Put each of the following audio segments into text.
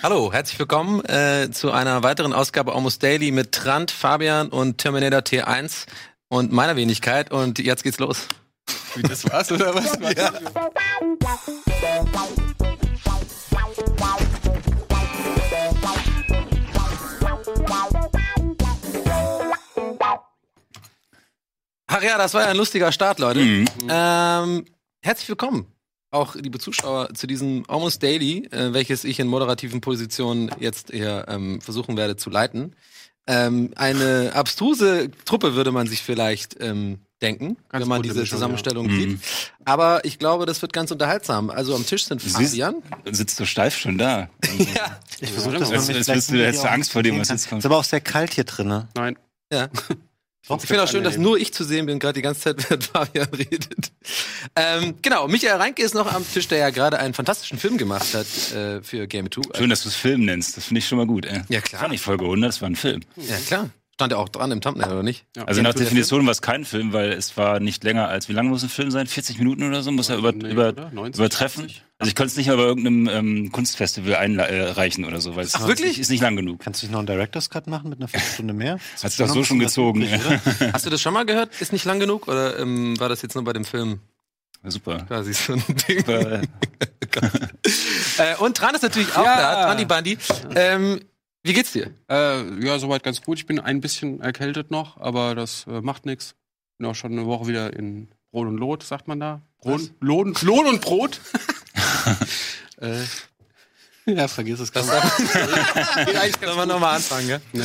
Hallo, herzlich willkommen äh, zu einer weiteren Ausgabe Almost Daily mit Trant, Fabian und Terminator T1 und meiner Wenigkeit. Und jetzt geht's los. Wie das war's oder was? Ja. Ach ja, das war ja ein lustiger Start, Leute. Mhm. Ähm, herzlich willkommen, auch liebe Zuschauer, zu diesem Almost Daily, äh, welches ich in moderativen Positionen jetzt eher ähm, versuchen werde zu leiten. Ähm, eine abstruse Truppe würde man sich vielleicht ähm, denken, Ganz wenn man diese Mischung, Zusammenstellung ja. sieht. Aber ich glaube, das wird ganz unterhaltsam. Also am Tisch sind Du siehst- Fabian. Sitzt du steif schon da? ja. Ich versuche das, als bist du, hättest du Angst vor dem, was jetzt Ist kommt. aber auch sehr kalt hier drinne. Nein. Ja. Ich finde auch schön, dass nur ich zu sehen bin, gerade die ganze Zeit, während Fabian redet. Ähm, genau, Michael Reinke ist noch am Tisch, der ja gerade einen fantastischen Film gemacht hat äh, für Game 2. Schön, dass du es Film nennst. Das finde ich schon mal gut. Ey. Ja, Das klar. war nicht Folge 100, das war ein Film. Ja, klar. Stand ja auch dran im Thumbnail, oder nicht? Ja. Also nach Game 2 der Definition war es kein Film, weil es war nicht länger als, wie lang muss ein Film sein? 40 Minuten oder so? Muss er über, Nee, über, oder? 90, übertreffen? 80? Also ich konnte es nicht mal bei irgendeinem ähm, Kunstfestival einreichen oder so, weil es Ach, wirklich? ist nicht lang genug. Kannst du nicht noch einen Director's Cut machen mit einer Viertelstunde mehr? Hast du doch so schon gezogen. Hast du das schon mal gehört? Ist nicht lang genug? Oder ähm, war das jetzt nur bei dem Film Ja, Super. quasi so ein Ding? Super. äh, und Tran ist natürlich auch Ja. da, Trandi Bandi. Ähm, wie geht's dir? Äh, ja, soweit ganz gut. Ich bin ein bisschen erkältet noch, aber das äh, macht nichts. Bin auch schon eine Woche wieder in Brot und Lot, sagt man da. Brot, Lohn, Lohn und Brot. äh, ja, vergiss es. Das. Sollen wir nochmal anfangen, gell? Nee.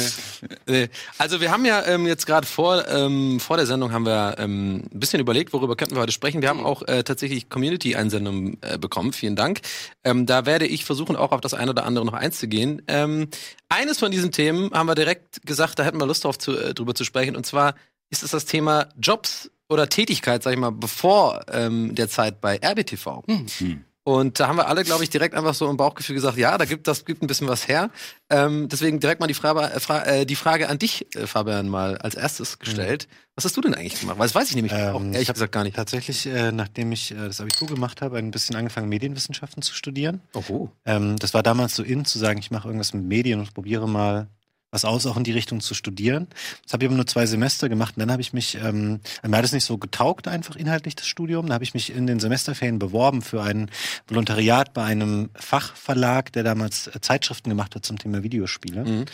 Nee. Also wir haben ja ähm, jetzt gerade vor ähm, vor der Sendung haben wir ähm, ein bisschen überlegt, worüber könnten wir heute sprechen. Wir haben auch äh, tatsächlich Community-Einsendungen äh, bekommen. Vielen Dank. Ähm, da werde ich versuchen, auch auf das eine oder andere noch einzugehen. Ähm, eines von diesen Themen haben wir direkt gesagt, da hätten wir Lust drauf zu, äh, drüber zu sprechen. Und zwar ist es das Thema Jobs oder Tätigkeit, sag ich mal, bevor ähm, der Zeit bei RBTV. Hm. Und da haben wir alle, glaube ich, direkt einfach so im Bauchgefühl gesagt, ja, da gibt das gibt ein bisschen was her. Ähm, deswegen direkt mal die Frage, äh, Fra äh, die Frage an dich, äh, Fabian, mal als erstes gestellt. Was hast du denn eigentlich gemacht? Weil das weiß ich nämlich Ähm, auch ich ehrlich gesagt gar nicht. Tatsächlich, äh, nachdem ich äh, das Abitur gemacht habe, ein bisschen angefangen, Medienwissenschaften zu studieren. Oh. Ähm, das war damals so in, zu sagen, ich mache irgendwas mit Medien und probiere mal was aus, auch in die Richtung zu studieren. Das habe ich aber nur zwei Semester gemacht und dann habe ich mich, ähm, mir hat es nicht so getaugt einfach inhaltlich das Studium. Da habe ich mich in den Semesterferien beworben für ein Volontariat bei einem Fachverlag, der damals äh, Zeitschriften gemacht hat zum Thema Videospiele. Mhm.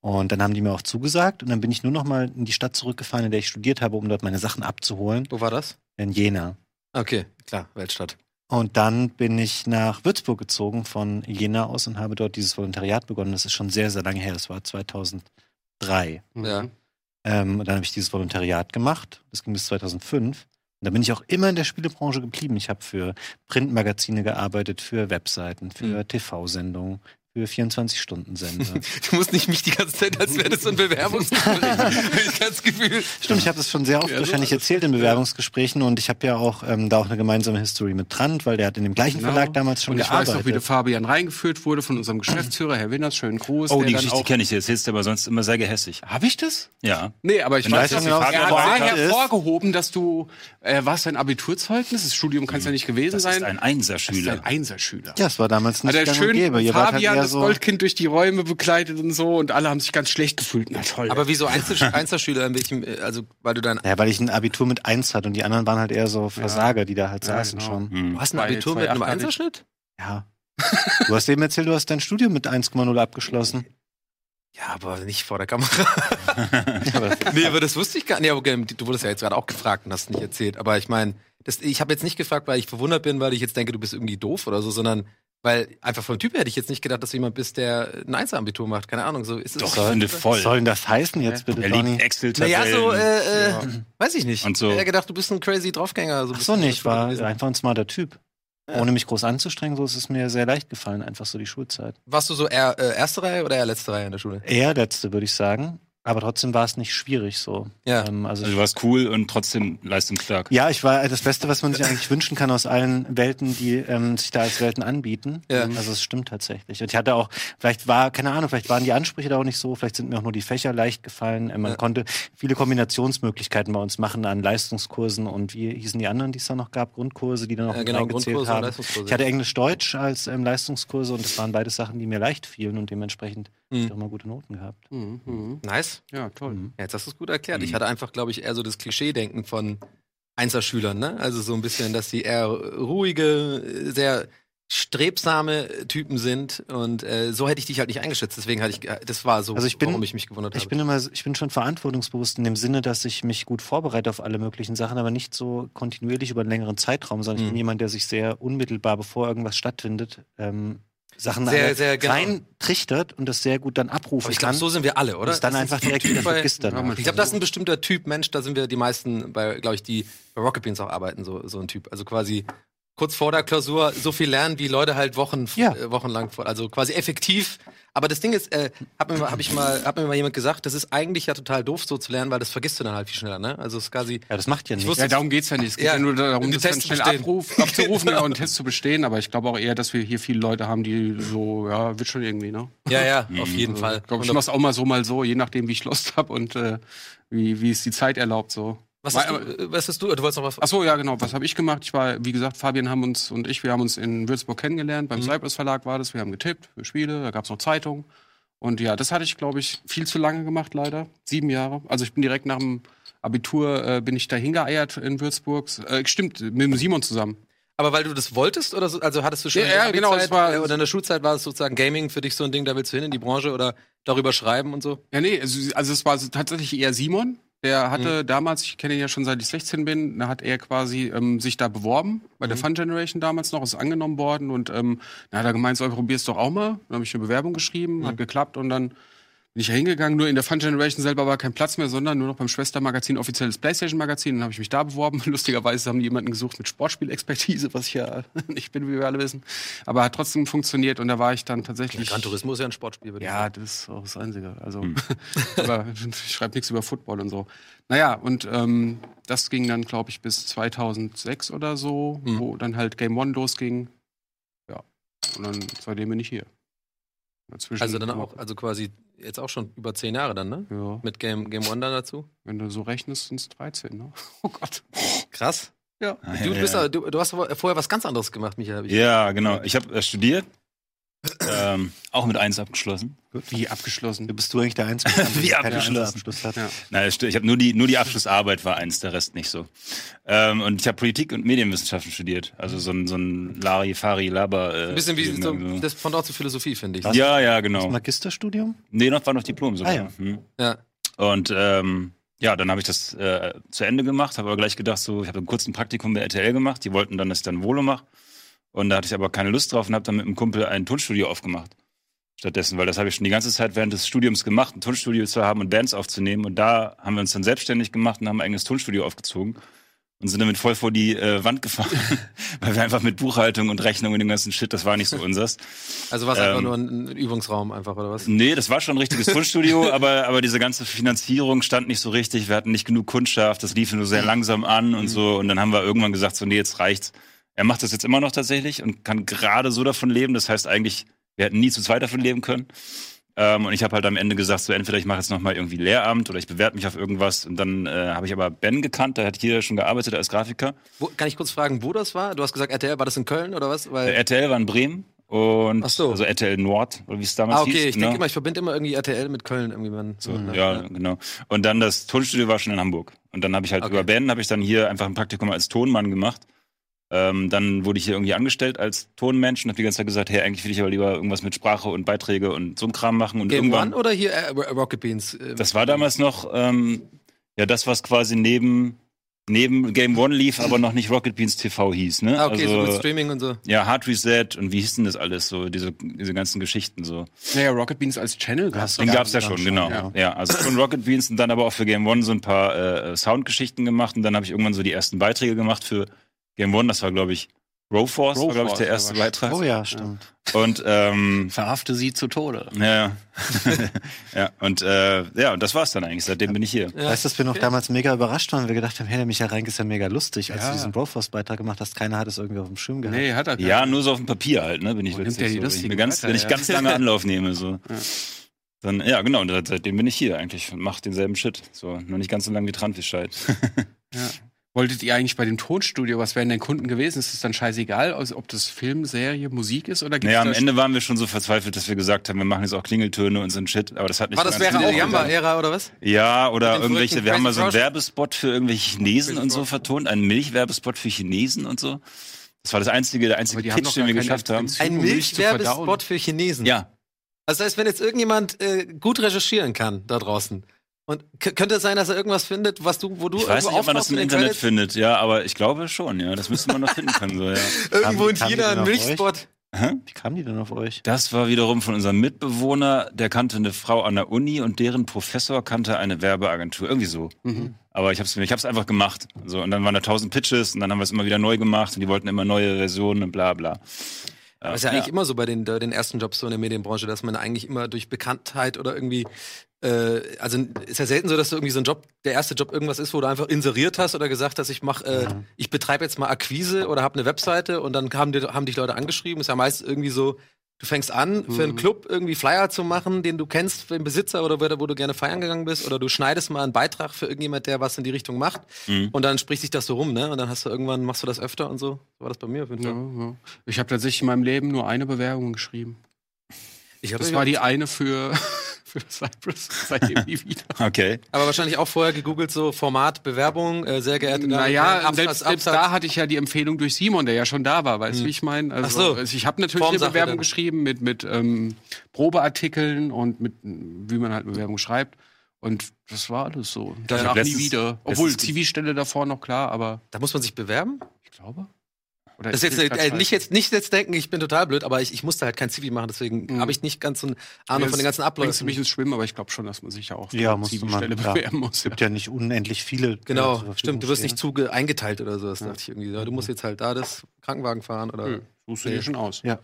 Und dann haben die mir auch zugesagt und dann bin ich nur noch mal in die Stadt zurückgefahren, in der ich studiert habe, um dort meine Sachen abzuholen, Wo war das? in Jena. Okay, klar, Weltstadt. Und dann bin ich nach Würzburg gezogen von Jena aus und habe dort dieses Volontariat begonnen. Das ist schon sehr, sehr lange her. Das war 2003. Ja. Ähm, und dann habe ich dieses Volontariat gemacht. Das ging bis 2005. Und da bin ich auch immer in der Spielebranche geblieben. Ich habe für Printmagazine gearbeitet, für Webseiten, für Mhm. TV-Sendungen, für 24-Stunden-Sender. Du musst nicht mich die ganze Zeit, als wäre das so ein Bewerbungsgespräch. Ich ganz Gefühl. Stimmt, ich habe das schon sehr oft Ja, so wahrscheinlich es. erzählt in Bewerbungsgesprächen und ich habe ja auch ähm, da auch eine gemeinsame History mit Trant, weil der hat in dem gleichen Genau. Verlag damals schon Und ich gearbeitet. weiß noch, wie der Fabian reingeführt wurde von unserem Geschäftsführer, Herr Winners, schönen Gruß. Oh, der die Geschichte kenne ich. Erzählst du aber sonst immer sehr gehässig. Hab ich das? Ja. Nee, aber ich Wenn weiß, dass Fabian er war, hervorgehoben, dass du, äh, was dein Abiturzeugnis? Das Studium kann es ja nicht gewesen Das sein. ist ein Das ist Einserschüler. ein Einserschüler. ja, es war damals nicht Hat er gang und gäbe. Halt Fabian, eher das so, Goldkind, durch die Räume begleitet und so und alle haben sich ganz schlecht gefühlt. Na toll. Aber wieso Einzel Einzelschüler in welchem, äh, also weil du dein, Ja, weil ich ein Abitur mit eins hatte und die anderen waren halt eher so Versager, die da halt Ja, saßen genau. schon. Hm. du hast ein Bei Abitur mit einem 2,8 hatte ich. Einserschnitt? Ja. Du hast eben erzählt, du hast dein Studium mit 1,0 abgeschlossen. Ja, aber nicht vor der Kamera. Ja, aber nee, aber das wusste ich gar nicht. Okay, du wurdest ja jetzt gerade auch gefragt und hast nicht erzählt. Aber ich meine, ich habe jetzt nicht gefragt, weil ich verwundert bin, weil ich jetzt denke, du bist irgendwie doof oder so, sondern weil einfach vom Typ her hätte ich jetzt nicht gedacht, dass du jemand bist, der ein Einser-Abitur macht. Keine Ahnung, so ist es. Doch, ich finde voll. was soll denn das heißen jetzt bitte, Er liebt Excel-Tabellen. Naja, so, äh, äh, Ja. weiß ich nicht. Und so- Ich hätte gedacht, du bist ein crazy Draufgänger. So Ach so nicht, war gewesen. einfach ein smarter Typ. Ja. Ohne mich groß anzustrengen, so ist es mir sehr leicht gefallen, einfach so die Schulzeit. Warst du so eher äh, erste Reihe oder eher letzte Reihe in der Schule? Eher letzte, würde ich sagen. Aber trotzdem war es nicht schwierig so. Ja. Ähm, also Also du warst cool und trotzdem leistungsstark. Ja, ich war das Beste, was man sich eigentlich wünschen kann aus allen Welten, die ähm, sich da als Welten anbieten. Ja. Also es stimmt tatsächlich. Und ich hatte auch, vielleicht war, keine Ahnung, vielleicht waren die Ansprüche da auch nicht so, vielleicht sind mir auch nur die Fächer leicht gefallen. Äh, Man Ja. konnte viele Kombinationsmöglichkeiten bei uns machen an Leistungskursen und wie hießen die anderen, die es da noch gab, Grundkurse, die dann noch Ja, mit genau, und haben. Ich hatte Englisch-Deutsch als ähm, Leistungskurse und das waren beide Sachen, die mir leicht fielen und dementsprechend Mhm. habe ich auch immer gute Noten gehabt. Mhm, mhm. Nice. Ja, toll. Ja, jetzt hast du es gut erklärt. Ich Mhm. hatte einfach, glaube ich, eher so das Klischee-Denken von Einzelschülern, ne? Also so ein bisschen, dass die eher ruhige, sehr strebsame Typen sind und äh, so hätte ich dich halt nicht eingeschätzt. Deswegen hatte ich, das war so, Also ich bin- warum ich mich gewundert Ich habe. bin immer, ich bin schon verantwortungsbewusst in dem Sinne, dass ich mich gut vorbereite auf alle möglichen Sachen, aber nicht so kontinuierlich über einen längeren Zeitraum, sondern ich Mhm. bin jemand, der sich sehr unmittelbar, bevor irgendwas stattfindet, ähm, Sachen Sehr, sehr genau. reintrichtert und das sehr gut dann abrufen Aber ich kann. glaube, so sind wir alle, oder? es dann Das ist einfach ein direkt wieder vergisst dann. Ich glaube, das ist ein bestimmter Typ Mensch, da sind wir die meisten bei, glaube ich, die bei Rocket Beans auch arbeiten, so, so ein Typ. Also quasi kurz vor der Klausur so viel lernen, wie Leute halt Wochen, Ja. äh, wochenlang vor, also quasi effektiv. Aber das Ding ist, äh, hab mir, mal- hab ich mal, hab mir mal jemand gesagt, das ist eigentlich ja total doof, so zu lernen, weil das vergisst du dann halt viel schneller, ne? Also es ist quasi, Ja, das macht ja nichts. wusste- Ja, darum geht's ja nicht. Es geht Ja, ja, nur darum, den das Test schnell abruf, abzurufen ja, und einen Test zu bestehen. Aber ich glaube auch eher, dass wir hier viele Leute haben, die so, ja, wird schon irgendwie, ne? ja, ja, auf jeden Fall. Ich glaube, ich mach's auch mal so, mal so, je nachdem, wie ich Lust habe und äh, wie, wie es die Zeit erlaubt, so. Was, Weil- hast du, äh, was hast du, du wolltest noch was? Ach so, ja, genau. Was habe ich gemacht? Ich war, wie gesagt, Fabian haben uns und ich, wir haben uns in Würzburg kennengelernt. Beim Mhm. Cypress Verlag war das. Wir haben getippt für Spiele. Da gab's noch Zeitungen. Und ja, das hatte ich, glaube ich, viel zu lange gemacht, leider. Sieben Jahre. Also ich bin direkt nach dem Abitur, äh, bin ich da hingeeiert in Würzburg. Äh, stimmt, mit dem Simon zusammen. Aber weil du das wolltest oder so, also hattest du schon Ja, in der ja, genau, es war- oder in der Schulzeit war es sozusagen Gaming für dich so ein Ding, da willst du hin in die Branche oder darüber schreiben und so? Ja, nee, also, also es war tatsächlich eher Simon. Der hatte Mhm. damals, ich kenne ihn ja schon seit ich 16 bin, da hat er quasi ähm, sich da beworben, bei Mhm. der Fun Generation damals noch, ist angenommen worden und ähm, dann hat er gemeint, so, probier's doch auch mal. Dann habe ich eine Bewerbung geschrieben, Mhm. hat geklappt und dann bin ich hingegangen. Nur in der Fun Generation selber war kein Platz mehr, sondern nur noch beim Schwestermagazin, offizielles Playstation-Magazin. Dann habe ich mich da beworben. Lustigerweise haben die jemanden gesucht mit Sportspielexpertise, was ich ja nicht bin, wie wir alle wissen. Aber hat trotzdem funktioniert und da war ich dann tatsächlich. Gran Turismo ist ja ein Sportspiel, würde ich Ja, sagen. das ist auch das Einzige. Also, Hm. aber ich schreibe nichts über Football und so. Naja, und ähm, das ging dann, glaube ich, bis 2006 oder so, Hm. wo dann halt Game One losging. Ja, und dann seitdem bin ich hier. Dazwischen Also dann auch, also quasi jetzt auch schon über zehn Jahre dann, ne? Ja, Mit Game, Game One dann dazu. wenn du so rechnest, sind es 13, ne? Oh Gott. Krass. Ja. Ah, Du, ja, bist ja. du, du hast vorher was ganz anderes gemacht, Michael. hab ich- Ja, genau. Ich habe äh, studiert, ähm, auch mit eins abgeschlossen. Wie abgeschlossen. Du bist du eigentlich der Einzige, Wie der keinen abgeschlossen. Abschluss hat. Ja. Nein, ich habe nur die, nur die Abschlussarbeit war eins, der Rest nicht so. Ähm, und ich habe Politik und Medienwissenschaften studiert. Also so ein, so ein Lari, Fari, Laber. Äh, Ein bisschen wie so, das Pendant zur Philosophie, finde ich. Was? Ja, ja, genau. Magisterstudium? Nee, noch war noch Diplom sogar. Ah, ja. Hm. Ja. Und ähm, ja, dann habe ich das äh, zu Ende gemacht, habe aber gleich gedacht, so, ich habe einen kurzen Praktikum bei RTL gemacht. Die wollten dann, dass ich dann Volo mache. Und da hatte ich aber keine Lust drauf und habe dann mit einem Kumpel ein Tonstudio aufgemacht. Stattdessen, weil das habe ich schon die ganze Zeit während des Studiums gemacht, ein Tonstudio zu haben und Bands aufzunehmen. Und da haben wir uns dann selbstständig gemacht und haben ein eigenes Tonstudio aufgezogen und sind damit voll vor die äh, Wand gefahren, weil wir einfach mit Buchhaltung und Rechnung und dem ganzen Shit, das war nicht so unseres. Also war es einfach Ähm, nur ein, ein Übungsraum einfach, oder was? Nee, das war schon ein richtiges Tonstudio, aber, aber diese ganze Finanzierung stand nicht so richtig. Wir hatten nicht genug Kundschaft, das lief nur sehr langsam an und so. Und dann haben wir irgendwann gesagt, so, nee, jetzt reicht's. Er macht das jetzt immer noch tatsächlich und kann gerade so davon leben. Das heißt eigentlich, wir hätten nie zu zweit davon leben können. Ähm, und ich habe halt am Ende gesagt, so entweder ich mache jetzt nochmal irgendwie Lehramt oder ich bewerbe mich auf irgendwas. Und dann äh, habe ich aber Ben gekannt, da hat hier schon gearbeitet als Grafiker. Wo, kann ich kurz fragen, wo das war? Du hast gesagt, RTL, war das in Köln oder was? Weil, Der RTL war in Bremen und Ach so. also RTL Nord, oder wie es damals ah, okay, hieß. ich ne? denke immer, ich verbinde immer irgendwie RTL mit Köln irgendwie. Man, so, ne? Ja, genau. Und dann das Tonstudio war schon in Hamburg. Und dann habe ich halt Okay. über Ben habe ich dann hier einfach ein Praktikum als Tonmann gemacht. Ähm, dann wurde ich hier irgendwie angestellt als Tonmensch und habe die ganze Zeit gesagt, hey, eigentlich will ich aber lieber irgendwas mit Sprache und Beiträge und so ein Kram machen. Und Game irgendwann, One oder hier äh, Rocket Beans? Äh, das war damals noch ähm, ja das, was quasi neben neben Game One lief, aber noch nicht Rocket Beans TV hieß. Ne? ah, okay, so mit also, Streaming und so. ja, Hard Reset und wie hieß denn das alles so, diese, diese ganzen Geschichten so. Naja, Rocket Beans als Channel gab's Den gab's ja schon, schon, genau. ja. Ja. also schon Rocket Beans und dann aber auch für Game One so ein paar äh, Soundgeschichten gemacht und dann habe ich irgendwann so die ersten Beiträge gemacht für Game One. Das war, glaube ich, Row Force, war, glaube ich, der ja, erste Beitrag. Oh ja, stimmt. Und ähm, Verhafte sie zu Tode. ja, ja und äh, ja, und das war's dann eigentlich. Seitdem bin ich hier. Ja. Weißt du, dass wir noch damals mega überrascht waren, weil wir gedacht haben, hey, der Michael Reinke ist ja mega lustig, als Ja. du diesen Broforce-Beitrag gemacht hast. Keiner hat es irgendwie auf dem Schirm gehabt. Nee, hat er gar Ja, nur so auf dem Papier halt, ne? Bin ich der die so. Wenn ich, mir ganz, Wörter, wenn ich ja. ganz lange Anlauf nehme, so. Dann, ja, genau, und seitdem bin ich hier eigentlich und mach denselben Shit. So, nur nicht ganz so lang wie Trantwischheit. Ja. Wolltet ihr eigentlich bei dem Tonstudio, was wären denn Kunden gewesen? Ist es dann scheißegal, also ob das Film, Serie, Musik ist oder gibt's Naja, am Ende waren wir schon so verzweifelt, dass wir gesagt haben, wir machen jetzt auch Klingeltöne und so ein Shit, aber das hat nicht War das wäre auch. Yamba-Ära oder was? Ja, oder irgendwelche, wir haben mal so einen Werbespot für irgendwelche Chinesen und so vertont, einen Milchwerbespot für Chinesen und so. Das war das einzige, der einzige Pitch, den wir geschafft haben. Ein Milchwerbespot für Chinesen. Ja, Also das heißt, wenn jetzt irgendjemand äh, gut recherchieren kann da draußen und könnte es sein, dass er irgendwas findet, was du, wo du ich weiß nicht, ob man das im in Internet Credits? findet, ja, aber ich glaube schon, ja. Das müsste man noch finden können, so, ja. Irgendwo in Kam- kam China ein Milchspot. Wie kamen die denn auf euch? Das war wiederum von unserem Mitbewohner, der kannte eine Frau an der Uni und deren Professor kannte eine Werbeagentur. Irgendwie so. Mhm. Aber ich habe es ich hab's einfach gemacht. So, und dann waren da tausend Pitches und dann haben wir es immer wieder neu gemacht und die wollten immer neue Versionen und bla bla. Aber ist ja, eigentlich immer so bei den, bei den ersten Jobs so in der Medienbranche, dass man eigentlich immer durch Bekanntheit oder irgendwie, äh, also ist ja selten so, dass du irgendwie so ein Job, der erste Job irgendwas ist, wo du einfach inseriert hast oder gesagt hast, ich mach, äh, ich betreibe jetzt mal Akquise oder habe eine Webseite und dann haben, die, haben dich Leute angeschrieben. Ist ja meist irgendwie so, du fängst an, für einen Club irgendwie Flyer zu machen, den du kennst, für den Besitzer oder wo, wo du gerne feiern gegangen bist, oder du schneidest mal einen Beitrag für irgendjemand, der was in die Richtung macht. Mhm. Und dann spricht sich das so rum, ne? Und dann hast du irgendwann, machst du das öfter und so. So war das bei mir auf jeden Ja, Fall. ja. Ich habe tatsächlich in meinem Leben nur eine Bewerbung geschrieben. Das war die eine für, für Cypress. Seitdem nie wieder. Okay. Aber wahrscheinlich auch vorher gegoogelt, so Format, Bewerbung, äh, sehr geehrte Damen und Naja, Herren, Absatz, selbst, selbst da hatte ich ja die Empfehlung durch Simon, der ja schon da war, weißt du, wie ich meine? Also, Hm. Ach so. also ich habe natürlich eine Bewerbung dann. geschrieben mit, mit ähm, Probeartikeln und mit, wie man halt Bewerbung schreibt. Und das war alles so. Danach nie letztens- wieder. Obwohl, Zivilstelle davor noch klar, aber Da muss man sich bewerben? ich glaube. Oder Das ist jetzt, äh, nicht jetzt nicht jetzt denken, ich bin total blöd, aber ich, ich musste halt kein Zivi machen, deswegen Mhm. habe ich nicht ganz so eine Ahnung von den ganzen Bringst du Abläufen. mich ins Schwimmen, aber ich glaube schon, dass man sich ja auch für Ja, eine klar. bewerben muss. Es gibt ja nicht unendlich viele. Genau, stimmt. Du wirst nicht zuge eingeteilt oder so. Das dachte ich irgendwie. Ja, du musst jetzt halt da das Krankenwagen fahren oder. Nö, Suchst du dir schon aus. Ja.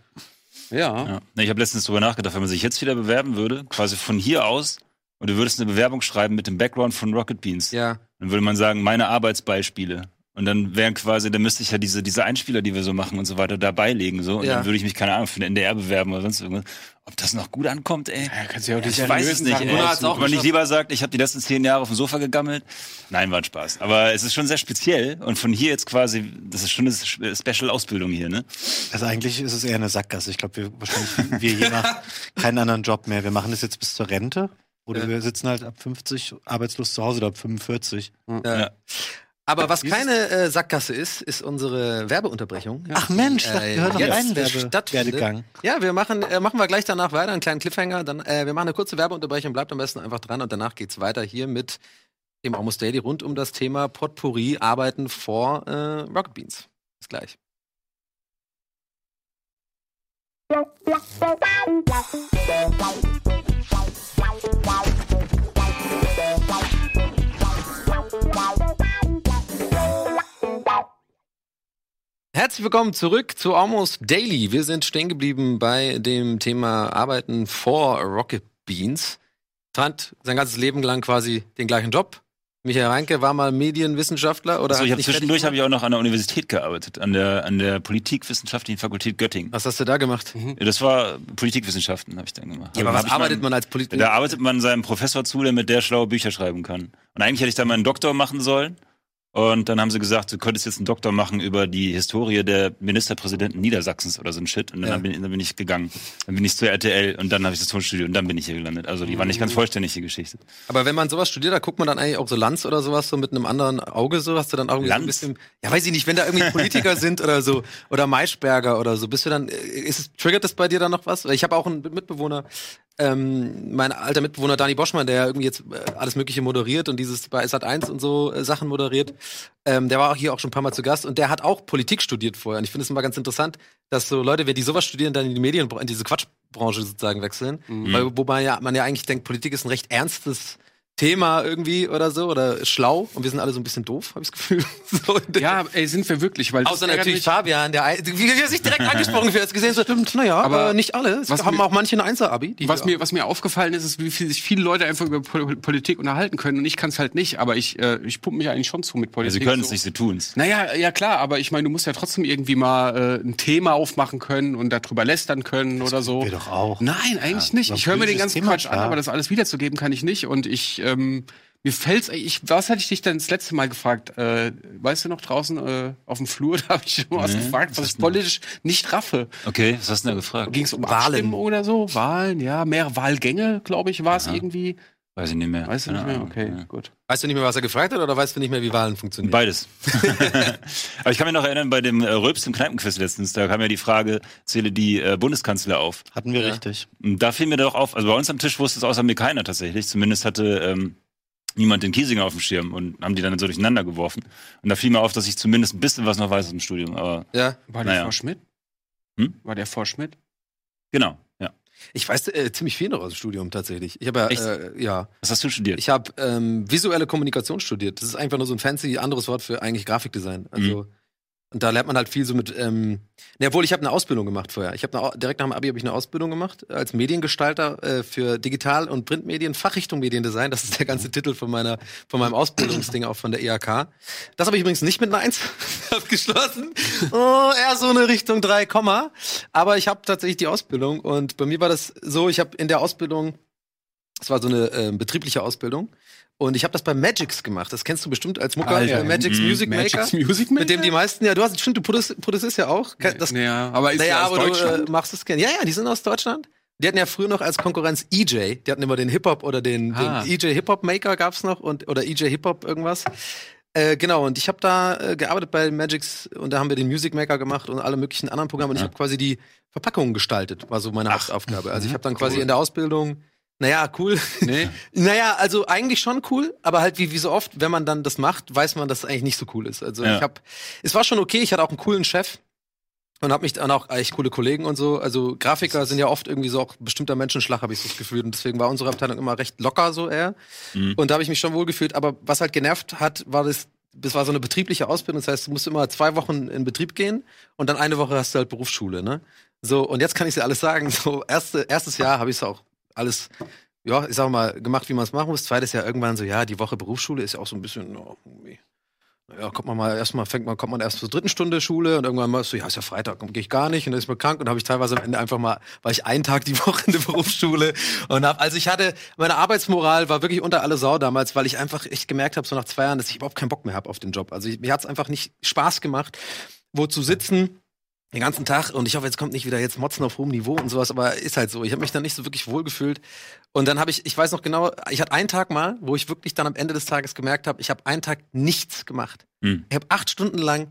Ja. Ja. Nee, Ich habe letztens drüber nachgedacht, wenn man sich jetzt wieder bewerben würde, quasi von hier aus, und du würdest eine Bewerbung schreiben mit dem Background von Rocket Beans, Ja. dann würde man sagen, meine Arbeitsbeispiele. Und dann wären quasi, dann müsste ich ja diese, diese Einspieler, die wir so machen und so weiter, da beilegen. So. Und Ja. dann würde ich mich, keine Ahnung, für den NDR bewerben oder sonst irgendwas. Ob das noch gut ankommt, ey. Ja, kannst ja auch ich weiß es nicht. Ey. Gunnar hat's auch Ob man nicht lieber sagt, ich habe die letzten zehn Jahre auf dem Sofa gegammelt. Nein, war ein Spaß. Aber es ist schon sehr speziell. Und von hier jetzt quasi, das ist schon eine Special-Ausbildung hier, ne? Also eigentlich ist es eher eine Sackgasse. Ich glaube, wir wahrscheinlich finden wir je nach keinen anderen Job mehr. Wir machen das jetzt bis zur Rente. Oder Ja. wir sitzen halt ab 50 arbeitslos zu Hause oder ab 45. Ja. Ja. Aber was keine äh, Sackgasse ist, ist unsere Werbeunterbrechung. Ach Mensch, dachte, wir hören noch jetzt einen Werbe stattfindet. Werdegang. Ja, wir machen, äh, machen wir gleich danach weiter, einen kleinen Cliffhanger. Dann, äh, wir machen eine kurze Werbeunterbrechung, bleibt am besten einfach dran und danach geht's weiter hier mit dem Almost Daily rund um das Thema Potpourri, Arbeiten vor äh, Rocket Beans. Bis gleich. Herzlich willkommen zurück zu Almost Daily. Wir sind stehen geblieben bei dem Thema Arbeiten vor Rocket Beans. Trant sein ganzes Leben lang quasi den gleichen Job. Michael Reinke war mal Medienwissenschaftler oder Also hat ich habe nicht zwischendurch habe ich auch noch an der Universität gearbeitet, an der, an der Politikwissenschaftlichen Fakultät Göttingen. Was hast du da gemacht? Das war Politikwissenschaften, habe ich dann gemacht. Ja, aber Dann was arbeitet meinen- man als Politiker? Da arbeitet man seinem Professor zu, damit der schlaue Bücher schreiben kann. Und eigentlich hätte ich da meinen Doktor machen sollen. Und dann haben sie gesagt, du könntest jetzt einen Doktor machen über die Historie der Ministerpräsidenten Niedersachsens oder so ein Shit. Und dann, Ja. bin, dann bin ich gegangen. Dann bin ich zur RTL und dann habe ich das Tonstudio und dann bin ich hier gelandet. Also die war nicht ganz vollständig, die Geschichte. Aber wenn man sowas studiert, da guckt man dann eigentlich auch so Lanz oder sowas so mit einem anderen Auge so, hast du dann auch irgendwie so ein bisschen, ja weiß ich nicht, wenn da irgendwie Politiker sind oder so oder Maischberger oder so, bist du dann, äh, ist es, triggert das bei dir dann noch was? Ich habe auch einen Mitbewohner, ähm, mein alter Mitbewohner Dani Boschmann, der irgendwie jetzt äh, alles Mögliche moderiert und dieses bei Sat1 und so äh, Sachen moderiert, ähm, der war auch hier auch schon ein paar Mal zu Gast und der hat auch Politik studiert vorher. Und ich finde es immer ganz interessant, dass so Leute, wenn die sowas studieren, dann in die Medien, in diese Quatschbranche sozusagen wechseln. Weil, wobei ja, man ja eigentlich denkt, Politik ist ein recht ernstes Thema irgendwie oder so oder schlau und wir sind alle so ein bisschen doof, habe ich das Gefühl. So Ja, ey, sind wir wirklich, weil das Außer natürlich. Fabian, der ein- wie, wie er sich direkt angesprochen fühlt, hat gesehen, so, stimmt, naja, Aber aber nicht alle. Es was haben mir- auch manche ein Einser-Abi. die- Was mir, was mir aufgefallen ist, ist, wie viel sich viele Leute einfach über Pol Politik unterhalten können und ich kann es halt nicht, aber ich, äh, ich pumpe mich eigentlich schon zu mit Ja, Politik. sie können es so. nicht, sie tun's. Naja, ja klar, aber ich meine, du musst ja trotzdem irgendwie mal äh, ein Thema aufmachen können und darüber lästern können oder so. Wir doch auch. Nein, eigentlich Ja, nicht. Ich höre mir den ganzen Thema, Quatsch an, aber das alles wiederzugeben kann ich nicht. Und ich, ähm, mir fällt's, ich, was hatte ich dich denn das letzte Mal gefragt? Äh, weißt du noch draußen äh, auf dem Flur, da habe ich schon was Nee, gefragt, was ich politisch nicht raffe. Okay, was hast du denn da gefragt? Ging es um Wahlen. Abstimmen oder so? Wahlen, ja, mehr Wahlgänge, glaube ich, war es irgendwie. Weiß ich nicht mehr. Weißt du nicht mehr? Okay, Ja. gut. Weißt du nicht mehr, was er gefragt hat oder weißt du nicht mehr, wie Wahlen funktionieren? Beides. Aber ich kann mich noch erinnern, bei dem äh, Röps im Kneipenquiz letztens, da kam ja die Frage, zähle die äh, Bundeskanzler auf. Hatten wir Ja. richtig. Und da fiel mir doch auf, also bei uns am Tisch wusste es außer mir keiner tatsächlich. Zumindest hatte ähm, niemand den Kiesinger auf dem Schirm und haben die dann so durcheinander geworfen. Und da fiel mir auf, dass ich zumindest ein bisschen was noch weiß aus dem Studium. Aber Ja. War der Naja. vor Schmidt? Hm? War der vor Schmidt? genau. Ich weiß äh, ziemlich viel noch aus dem Studium tatsächlich. Ich habe ja, äh, ja, Was hast du studiert? ich habe ähm, visuelle Kommunikation studiert. Das ist einfach nur so ein fancy anderes Wort für eigentlich Grafikdesign. Also und da lernt man halt viel so mit. Ähm, ne, obwohl ich habe eine Ausbildung gemacht vorher. Ich habe direkt nach dem Abi habe ich eine Ausbildung gemacht als Mediengestalter äh, für Digital- und Printmedien, Fachrichtung Mediendesign. Das ist der ganze Titel von meiner von meinem Ausbildungsding auch von der IHK. Das habe ich übrigens nicht mit einer Eins abgeschlossen. Oh, eher so eine Richtung 3, Komma. Aber ich habe tatsächlich die Ausbildung und bei mir war das so, ich habe in der Ausbildung, es war so eine ähm, betriebliche Ausbildung und ich habe das bei Magix gemacht. Das kennst du bestimmt als Mucker, Alter. äh, Magix Mhm. Music Maker. Magic's Music Maker? Mit dem die meisten, ja, du hast, stimmt, du produzierst, ja auch. Das, naja, aber ist naja, ja aus aber Deutschland. du äh, machst es gerne. Ja, ja, die sind aus Deutschland. Die hatten ja früher noch als Konkurrenz EJ. Die hatten immer den Hip-Hop oder den, Ah. den EJ Hip-Hop Maker gab's noch und oder EJ Hip-Hop irgendwas. Äh, genau, und ich habe da äh, gearbeitet bei Magix und da haben wir den Music Maker gemacht und alle möglichen anderen Programme und ich Ja. habe quasi die Verpackungen gestaltet, war so meine Hauptaufgabe. Also ich habe dann quasi cool. in der Ausbildung, naja, cool. nee. Naja, also eigentlich schon cool, aber halt wie, wie so oft, wenn man dann das macht, weiß man, dass es eigentlich nicht so cool ist. Also Ja. ich habe, es war schon okay, ich hatte auch einen coolen Chef und habe mich dann auch echt coole Kollegen und so. Also Grafiker sind ja oft irgendwie so auch bestimmter Menschenschlag, habe ich so das Gefühl. Und deswegen war unsere Abteilung immer recht locker so eher. Mhm. Und da habe ich mich schon wohl gefühlt. Aber was halt genervt hat, war das, das war so eine betriebliche Ausbildung. Das heißt, du musst immer zwei Wochen in Betrieb gehen und dann eine Woche hast du halt Berufsschule, ne? So, und jetzt kann ich dir alles sagen. So, erste, erstes Jahr habe ich es auch alles ja, ich sag mal, gemacht, wie man es machen muss. Zweites Jahr irgendwann so, ja, die Woche Berufsschule ist ja auch so ein bisschen, oh, irgendwie. Ja, kommt man mal erstmal, fängt man, kommt man erst zur dritten Stunde Schule und irgendwann mal so, ja, ist ja Freitag, gehe ich gar nicht und dann ist man krank und habe ich teilweise am Ende einfach mal, war ich einen Tag die Woche in der Berufsschule und hab, also ich hatte, meine Arbeitsmoral war wirklich unter alle Sau damals, weil ich einfach echt gemerkt habe, so nach zwei Jahren, dass ich überhaupt keinen Bock mehr habe auf den Job. Also ich, mir hat's einfach nicht Spaß gemacht, wo zu sitzen, den ganzen Tag und ich hoffe, jetzt kommt nicht wieder jetzt Motzen auf hohem Niveau und sowas, aber ist halt so. Ich habe mich dann nicht so wirklich wohl gefühlt. Und dann habe ich, ich weiß noch genau, ich hatte einen Tag mal, wo ich wirklich dann am Ende des Tages gemerkt habe, ich habe einen Tag nichts gemacht. Hm. Ich habe acht Stunden lang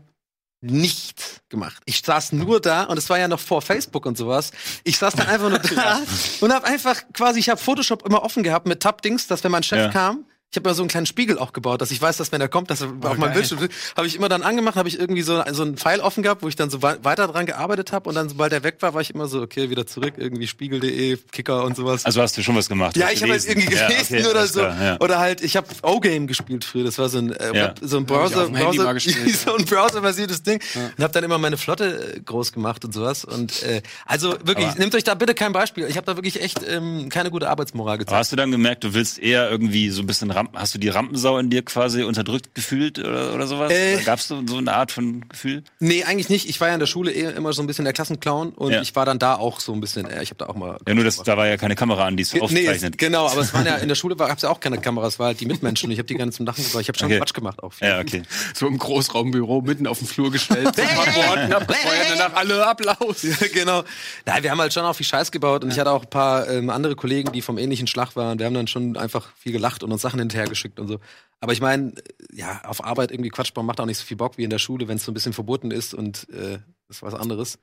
nichts gemacht. Ich saß nur da und es war ja noch vor Facebook und sowas. Ich saß dann einfach nur da und habe einfach quasi, ich habe Photoshop immer offen gehabt mit Tab-Dings, dass wenn mein Chef Ja. kam, ich habe ja so einen kleinen Spiegel auch gebaut, dass ich weiß, dass wenn er kommt, dass er auf meinem. Bildschirm habe ich immer dann angemacht, habe ich irgendwie so, so einen Pfeil offen gehabt, wo ich dann so wei- weiter dran gearbeitet habe und dann, sobald er weg war, war ich immer so, okay, wieder zurück, irgendwie Spiegel.de, Kicker und sowas. Also hast du schon was gemacht? ja, ich habe halt gelesen. irgendwie Ja, gelesen okay, oder so. klar, ja. Oder halt, ich habe O-Game gespielt früher. Das war so ein, äh, Ja. So ein Browser, Browser mal so ein Browser-basiertes Ding. Und habe dann immer meine Flotte äh, groß gemacht und sowas. Und äh, also wirklich, Aber- nehmt euch da bitte kein Beispiel. Ich habe da wirklich echt ähm, keine gute Arbeitsmoral Aber gezeigt. hast du dann gemerkt, du willst eher irgendwie so ein bisschen Rampen, hast du die Rampensau in dir quasi unterdrückt gefühlt oder, oder sowas? Äh. Gab es so, so eine Art von Gefühl? Nee, eigentlich nicht. Ich war ja in der Schule eh immer so ein bisschen der Klassenclown und Ja. ich war dann da auch so ein bisschen, äh, ich habe da auch mal. Ja, nur das, da war ja keine Kamera an, die es Nee, aufzeichnet. es- genau, aber es waren ja in der Schule gab es ja auch keine Kameras, es war halt die Mitmenschen. Ich habe die gerne zum Lachen gebracht. Ich habe schon Okay. Quatsch gemacht auch. viel. ja, okay. So im Großraumbüro mitten auf dem Flur gestellt, Worten abgefeuert, danach alle Applaus. Ja, genau. Nein, wir haben halt schon auch viel Scheiß gebaut und ich hatte auch ein paar ähm, andere Kollegen, die vom ähnlichen Schlag waren. Wir haben dann schon einfach viel gelacht und uns Sachen hinterhergeschickt und so. Aber ich meine, ja, auf Arbeit irgendwie Quatsch bauen macht auch nicht so viel Bock wie in der Schule, wenn es so ein bisschen verboten ist und äh, das ist was anderes.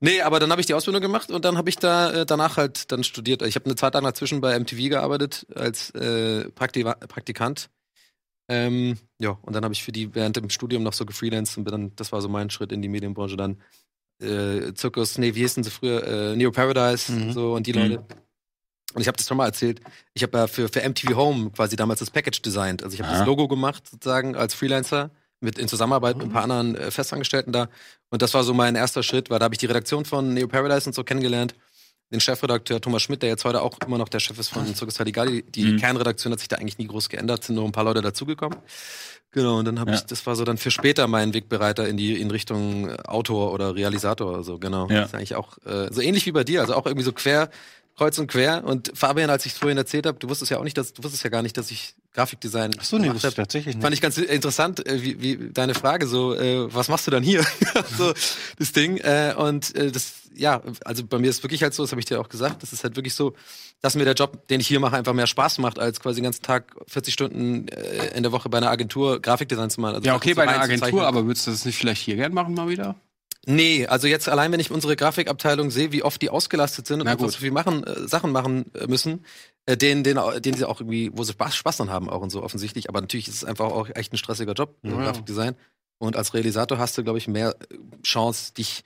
Nee, aber dann habe ich die Ausbildung gemacht und dann habe ich da äh, danach halt dann studiert. Ich habe eine Zeit lang dazwischen bei MTV gearbeitet als äh, Prakti Praktikant. Ähm, ja, und dann habe ich für die während dem Studium noch so gefreelanced und bin dann, das war so mein Schritt in die Medienbranche dann äh, Zirkus, nee, wie hießen sie früher? Äh, Neo Paradise, Mhm. so und die Mhm. Und ich habe das schon mal erzählt. Ich habe ja für, für MTV Home quasi damals das Package designt. Also ich habe das Logo gemacht sozusagen als Freelancer mit in Zusammenarbeit mit ein paar anderen äh, Festangestellten da. Und das war so mein erster Schritt, weil da habe ich die Redaktion von Neo Paradise und so kennengelernt. Den Chefredakteur Thomas Schmidt, der jetzt heute auch immer noch der Chef ist von Circus Halligalli. Die Mhm. Kernredaktion hat sich da eigentlich nie groß geändert, sind nur ein paar Leute dazugekommen. Genau, und dann habe Ja. ich, das war so dann für später mein Wegbereiter in die in Richtung äh, Autor oder Realisator oder so, genau. Ja. Das ist eigentlich auch äh, so ähnlich wie bei dir, also auch irgendwie so quer, kreuz und quer. Und Fabian, als ich es vorhin erzählt habe, du wusstest ja auch nicht, dass du wusstest ja gar nicht, dass ich Grafikdesign Ach so, nee, wusste ich tatsächlich nicht. Fand ich ganz interessant, äh, wie, wie deine Frage so, äh, was machst du dann hier? so das Ding. Äh, und äh, das, ja, also bei mir ist wirklich halt so, das habe ich dir auch gesagt, das ist halt wirklich so, dass mir der Job, den ich hier mache, einfach mehr Spaß macht, als quasi den ganzen Tag 40 Stunden äh, in der Woche bei einer Agentur Grafikdesign zu machen. Also Ja, okay, bei einer. Agentur, aber würdest du das nicht vielleicht hier gern machen mal wieder? Nee, also jetzt allein, wenn ich unsere Grafikabteilung sehe, wie oft die ausgelastet sind und einfach so viel machen, äh, Sachen machen äh, müssen, äh, denen, denen, denen sie auch irgendwie, wo sie Spaß, Spaß dran haben auch und so offensichtlich. Aber natürlich ist es einfach auch echt ein stressiger Job, Ja. Grafikdesign. Und als Realisator hast du, glaube ich, mehr äh, Chance, dich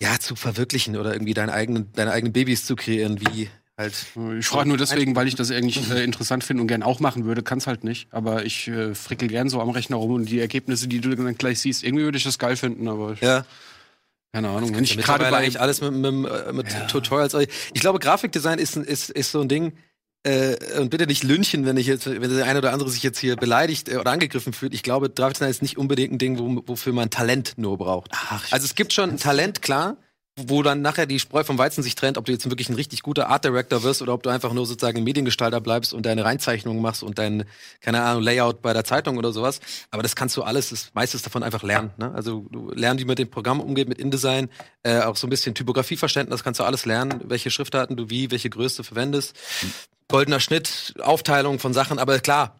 ja zu verwirklichen oder irgendwie deine eigenen, deine eigenen Babys zu kreieren, wie halt. Ich frage nur deswegen, weil ich das eigentlich äh, interessant finde und gern auch machen würde. Kann's halt nicht. Aber ich äh, frickel gern so am Rechner rum und die Ergebnisse, die du dann gleich siehst, irgendwie würde ich das geil finden, aber Ja. Keine Ahnung. Wenn ich gerade bei eigentlich alles mit, mit, mit Ja. Tutorials. Ich glaube, Grafikdesign ist, ist, ist so ein Ding. Äh, und bitte nicht lynchen, wenn ich jetzt, wenn der eine oder andere sich jetzt hier beleidigt äh, oder angegriffen fühlt. Ich glaube, Grafikdesign ist nicht unbedingt ein Ding, wo, wofür man Talent nur braucht. Ach, Also es gibt schon ein Talent, klar, wo dann nachher die Spreu vom Weizen sich trennt, ob du jetzt wirklich ein richtig guter Art Director wirst oder ob du einfach nur sozusagen Mediengestalter bleibst und deine Reinzeichnungen machst und dein, keine Ahnung, Layout bei der Zeitung oder sowas. Aber das kannst du alles, das meiste davon einfach lernen. Ne? Also du lernst, wie man mit dem Programm umgeht, mit InDesign, äh, auch so ein bisschen Typografieverständnis kannst du alles lernen, welche Schriftarten du wie, welche Größe verwendest. Goldener Schnitt, Aufteilung von Sachen, aber klar,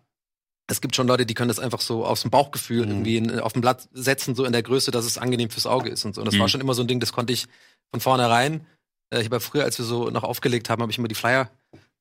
es gibt schon Leute, die können das einfach so aus dem Bauchgefühl Mhm. irgendwie in, auf dem Blatt setzen, so in der Größe, dass es angenehm fürs Auge ist und so. Und das Mhm. war schon immer so ein Ding, das konnte ich von vornherein. Äh, ich habe ja früher, als wir so noch aufgelegt haben, habe ich immer die Flyer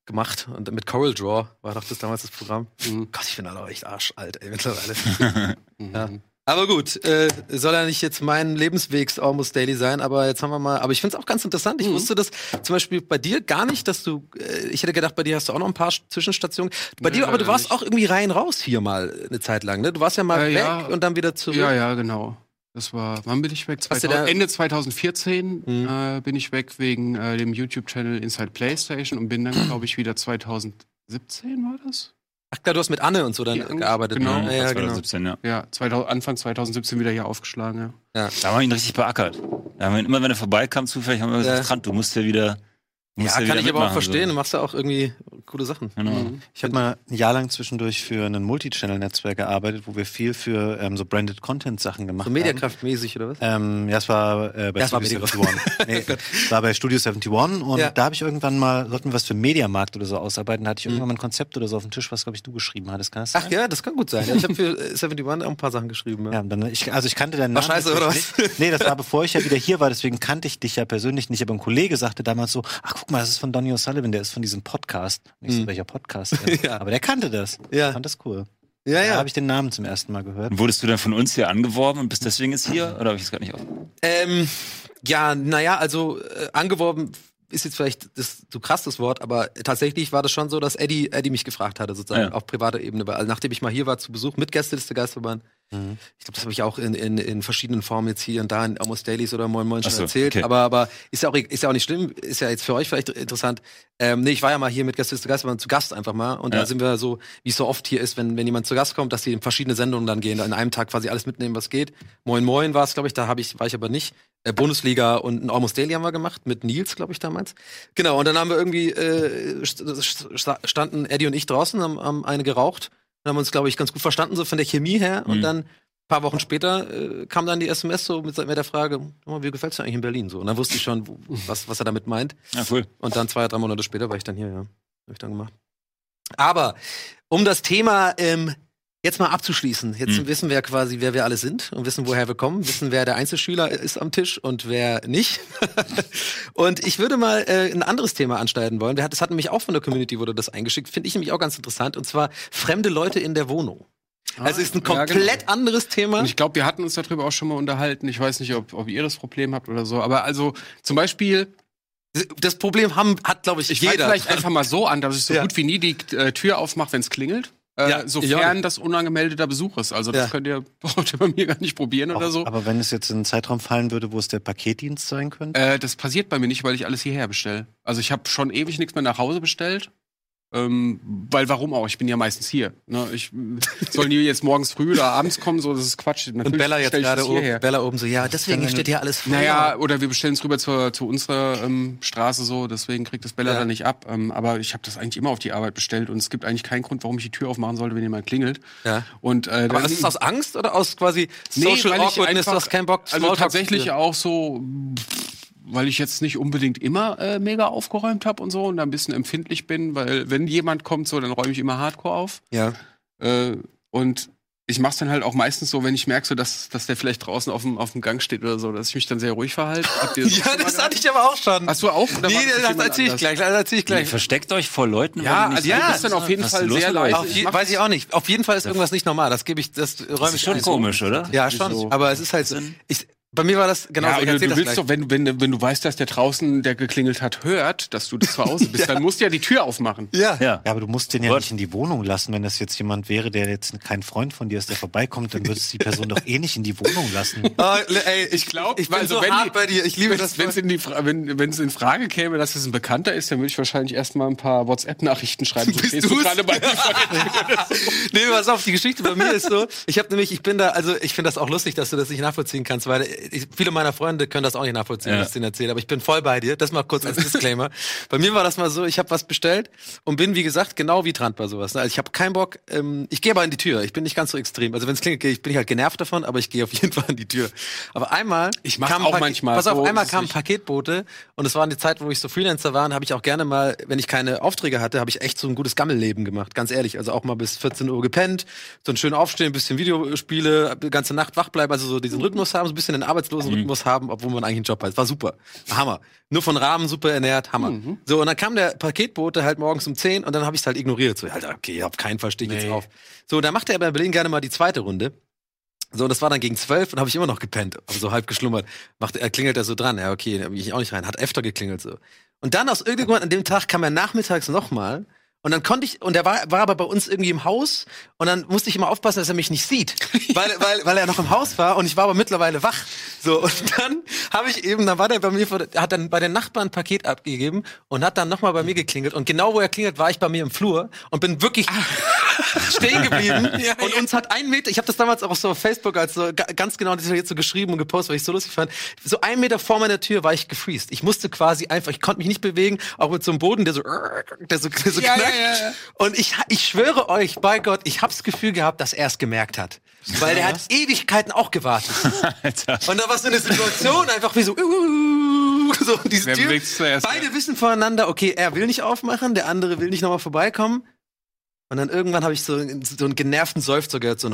gemacht und mit Coral Draw war doch das damals das Programm. Mhm. Gott, ich bin aber echt arschalt, ey, mittlerweile. Mhm. Ja. Aber gut, äh, soll ja nicht jetzt mein Lebenswegs Almost Daily sein, aber jetzt haben wir mal, aber ich finde es auch ganz interessant. Ich Mhm. wusste das zum Beispiel bei dir gar nicht, dass du, äh, ich hätte gedacht, bei dir hast du auch noch ein paar Zwischenstationen. Bei Nee, dir, aber du warst nicht. auch irgendwie rein raus hier mal eine Zeit lang, ne? Du warst ja mal Äh, weg ja. und dann wieder zurück. Ja, ja, genau. Das war, wann bin ich weg? Hast du 2000, da- Ende 2014 Mhm. äh, bin ich weg wegen äh, dem YouTube-Channel Inside PlayStation und bin dann, glaube ich, wieder 2017 war das? Ach klar, du hast mit Anne und so dann Ja, gearbeitet. genau. ne? Ja, ja, genau. 2017, ja. Ja, 2000, Anfang 2017 wieder hier aufgeschlagen, ja. Da haben wir ihn richtig beackert. Da haben wir ihn, immer wenn er vorbeikam, zufällig haben wir gesagt, Ja. Trant, du musst ja wieder. Ja, kann ich aber auch verstehen. Du So. machst ja auch irgendwie coole Sachen. Genau. Mhm. Ich habe mal ein Jahr lang zwischendurch für ein Multichannel-Netzwerk gearbeitet, wo wir viel für ähm, so Branded Content-Sachen gemacht So haben. Mediakraftmäßig oder was? Ähm, ja, es war äh, bei Ja, war Studio Mediakraft. 71. nee, es war bei Studio 71 und Ja. da habe ich irgendwann mal, sollten wir was für Mediamarkt oder so ausarbeiten, da hatte ich Mhm. irgendwann mal ein Konzept oder so auf dem Tisch, was, glaube ich, du geschrieben hattest. Kann das sein? Ach ja, das kann gut sein. Ja, ich habe für äh, 71 auch ein paar Sachen geschrieben. Ja. Ja, dann, ich, also ich kannte deinen War Namen. scheiße, oder Nicht. Nee, das war bevor ich ja wieder hier war, deswegen kannte ich dich ja persönlich nicht. Aber ein Kollege sagte damals so, ach guck mal, das ist von Donny O'Sullivan, der ist von diesem Podcast. Und ich so, Mhm. welcher Podcast? Ja. Aber der kannte das. Ja. Fand das cool. Ja, Da ja. habe ich den Namen zum ersten Mal gehört. Wurdest du dann von uns hier angeworben und bist deswegen jetzt hier? Oder habe ich es gerade nicht auf? Ähm, ja, naja, also äh, angeworben ist jetzt vielleicht das so krass das Wort, aber tatsächlich war das schon so, dass Eddie, Eddie mich gefragt hatte, sozusagen, Ja. auf privater Ebene. Weil, also nachdem ich mal hier war zu Besuch mit Gästeliste Geisterbahn, Mhm. ich glaube, das habe ich auch in, in, in verschiedenen Formen jetzt hier und da in Almost Dailies oder Moin Moin schon so, erzählt. okay. Aber, aber ist ja auch ist ja auch nicht schlimm, ist ja jetzt für euch vielleicht interessant. Ähm, nee, ich war ja mal hier mit Gästeliste Geisterbahn zu Gast einfach mal und Ja. da sind wir so, wie es so oft hier ist, wenn, wenn jemand zu Gast kommt, dass die in verschiedene Sendungen dann gehen, an einem Tag quasi alles mitnehmen, was geht. Moin Moin war es, glaube ich, da habe ich, war ich aber nicht. Äh, Bundesliga und ein Almost Daily haben wir gemacht, mit Nils, glaube ich, damals. Genau, und dann haben wir irgendwie, äh, st- st- standen Eddie und ich draußen, haben, haben eine geraucht und haben uns, glaube ich, ganz gut verstanden, so von der Chemie her. Und Mhm. dann ein paar Wochen später äh, kam dann die SMS so mit, mit der Frage, oh, wie gefällt's dir eigentlich in Berlin? So. Und dann wusste ich schon, wo- was, was er damit meint. Ja, cool. Und dann zwei, drei Monate später war ich dann hier, ja. Hab ich dann gemacht. Aber um das Thema ähm, jetzt mal abzuschließen, jetzt Hm. wissen wir ja quasi, wer wir alle sind und wissen, woher wir kommen, wissen, wer der Einzelschüler ist am Tisch und wer nicht. und ich würde mal äh, ein anderes Thema anschneiden wollen. Das hat nämlich auch von der Community wurde das eingeschickt, finde ich nämlich auch ganz interessant, und zwar fremde Leute in der Wohnung. Also ist ein Ah, Ja, komplett genau. anderes Thema. Und ich glaube, wir hatten uns darüber auch schon mal unterhalten. Ich weiß nicht, ob, ob ihr das Problem habt oder so. Aber also zum Beispiel, Das Problem haben, hat, glaube ich, Ich fange jeder. vielleicht einfach mal so an, dass ich so Ja. gut wie nie die äh, Tür aufmache, wenn es klingelt. Äh, Ja, auch sofern das unangemeldeter Besuch ist. Also das Ja. könnt ihr, ihr bei mir gar nicht probieren oder so. Aber wenn es jetzt in einen Zeitraum fallen würde, wo es der Paketdienst sein könnte? Äh, das passiert bei mir nicht, weil ich alles hierher bestelle. Also ich habe schon ewig nichts mehr nach Hause bestellt. Ähm, weil warum auch? Ich bin ja meistens hier. Ne? Ich soll nie jetzt morgens früh oder abends kommen, so das ist Quatsch. und Natürlich Bella jetzt gerade das oben. Bella oben so, ja, deswegen steht hier alles voll. Naja, oder wir bestellen es rüber zur, zu unserer ähm, Straße so, deswegen kriegt das Bella Ja. dann nicht ab. Ähm, aber ich habe das eigentlich immer auf die Arbeit bestellt und es gibt eigentlich keinen Grund, warum ich die Tür aufmachen sollte, wenn jemand klingelt. Ja. Und, äh, Aber ist es aus Angst oder aus quasi Social ich Awkwardness, du hast keinen Bock, Also Smalltalk tatsächlich auch so, weil ich jetzt nicht unbedingt immer äh, mega aufgeräumt habe und so und da ein bisschen empfindlich bin, weil wenn jemand kommt so, dann räume ich immer Hardcore auf. Ja. Äh, und ich mache es dann halt auch meistens so, wenn ich merke, so, dass, dass der vielleicht draußen auf dem, auf dem Gang steht oder so, dass ich mich dann sehr ruhig verhalte. Habt ihr das Ja, schon das hatte ich aber auch schon. Hast du auch? Oder nee, das das erzähl ich gleich, das erzähl ich gleich. versteckt euch vor Leuten, Ja, also ja, bist dann auf jeden Fall ist sehr leise. Ich weiß ich auch nicht. Auf jeden Fall ist irgendwas nicht normal. Das gebe ich, das räume Das ich ist schon ein. komisch, oder? Ja, schon. So. Aber es ist halt so. Ich, bei mir war das genau. ja, erzähl du das willst gleich. doch, wenn, wenn, wenn du weißt, dass der draußen, der geklingelt hat, hört, dass du zu Hause bist, dann musst du ja die Tür aufmachen. Ja. Ja. Ja, aber du musst den ja What? nicht in die Wohnung lassen. Wenn das jetzt jemand wäre, der jetzt kein Freund von dir ist, der vorbeikommt, dann würdest du die Person doch eh nicht in die Wohnung lassen. Oh, ey, ich glaube, ich bin Also so wenn hart die- bei dir. Ich liebe das. Wenn es in, die Fra- wenn, wenn's in Frage käme, dass es ein Bekannter ist, dann würde ich wahrscheinlich erstmal ein paar WhatsApp-Nachrichten schreiben. So Bist du gerade bei mir vor der Tür. nee, pass auf, die Geschichte bei mir ist so, ich habe nämlich, ich bin da, also ich finde das auch lustig, dass du das nicht nachvollziehen kannst, weil ich, viele meiner Freunde können das auch nicht nachvollziehen, Ja. was ich denen erzähle, aber ich bin voll bei dir. Das mal kurz als Disclaimer. bei mir war das mal so, ich habe was bestellt und bin, wie gesagt, genau wie Trant bei sowas. ne? Also ich habe keinen Bock, ähm, ich gehe aber in die Tür, ich bin nicht ganz so extrem. Also wenn es klingelt, ich bin ich halt genervt davon, aber ich gehe auf jeden Fall in die Tür. Aber einmal Ich mach's kam auch Paket- manchmal Pass auf, einmal ist kam ein nicht- Paketbote und es war eine Zeit, wo ich so Freelancer war, habe ich auch gerne mal, wenn ich keine Aufträge hatte, habe ich echt so ein gutes Gammelleben gemacht, ganz ehrlich. Also auch mal bis 14 Uhr gepennt, so ein schön aufstehen, ein bisschen Videospiele, die ganze Nacht wach bleiben, also so diesen Rhythmus haben, so ein bisschen den arbeitslosen Rhythmus haben, obwohl man eigentlich einen Job hat. War super. Hammer. Nur von Rahmen super ernährt, Hammer. So, und dann kam der Paketbote halt morgens um 10 und dann habe ich es halt ignoriert. So, Alter, okay, auf keinen Fall stehe ich jetzt Nee. auf. So, dann machte er bei Berlin gerne mal die zweite Runde. So, und das war dann gegen zwölf und habe ich immer noch gepennt, aber so halb geschlummert. Macht, er klingelt er so dran, ja, okay, da bin ich auch nicht rein, hat öfter geklingelt so. Und dann aus irgendeinem Grund an dem Tag kam er nachmittags nochmal und dann konnte ich, und er war, war aber bei uns irgendwie im Haus und dann musste ich immer aufpassen, dass er mich nicht sieht, weil, weil, weil er noch im Haus war und ich war aber mittlerweile wach. So, und dann habe ich eben, dann war der bei mir, hat dann bei den Nachbarn ein Paket abgegeben und hat dann nochmal bei mir geklingelt und genau wo er klingelt, war ich bei mir im Flur und bin wirklich stehen geblieben und uns hat ein Meter, ich habe das damals auch so auf Facebook als so ga- ganz genau detailliert so geschrieben und gepostet, weil ich so lustig fand. So ein Meter vor meiner Tür war ich gefreezed. Ich musste quasi einfach, ich konnte mich nicht bewegen, auch mit so einem Boden, der so, der so, der so Ja, knackt. Ja. Und ich, ich schwöre euch, bei Gott, ich hab's Gefühl gehabt, dass er es gemerkt hat. Weil der hat Ewigkeiten auch gewartet. Alter. Und da war so eine Situation einfach wie so, uh, so diese Tür. zuerst, Beide wissen voneinander, okay, er will nicht aufmachen, der andere will nicht nochmal vorbeikommen. Und dann irgendwann habe ich so, so einen genervten Seufzer gehört, so ein,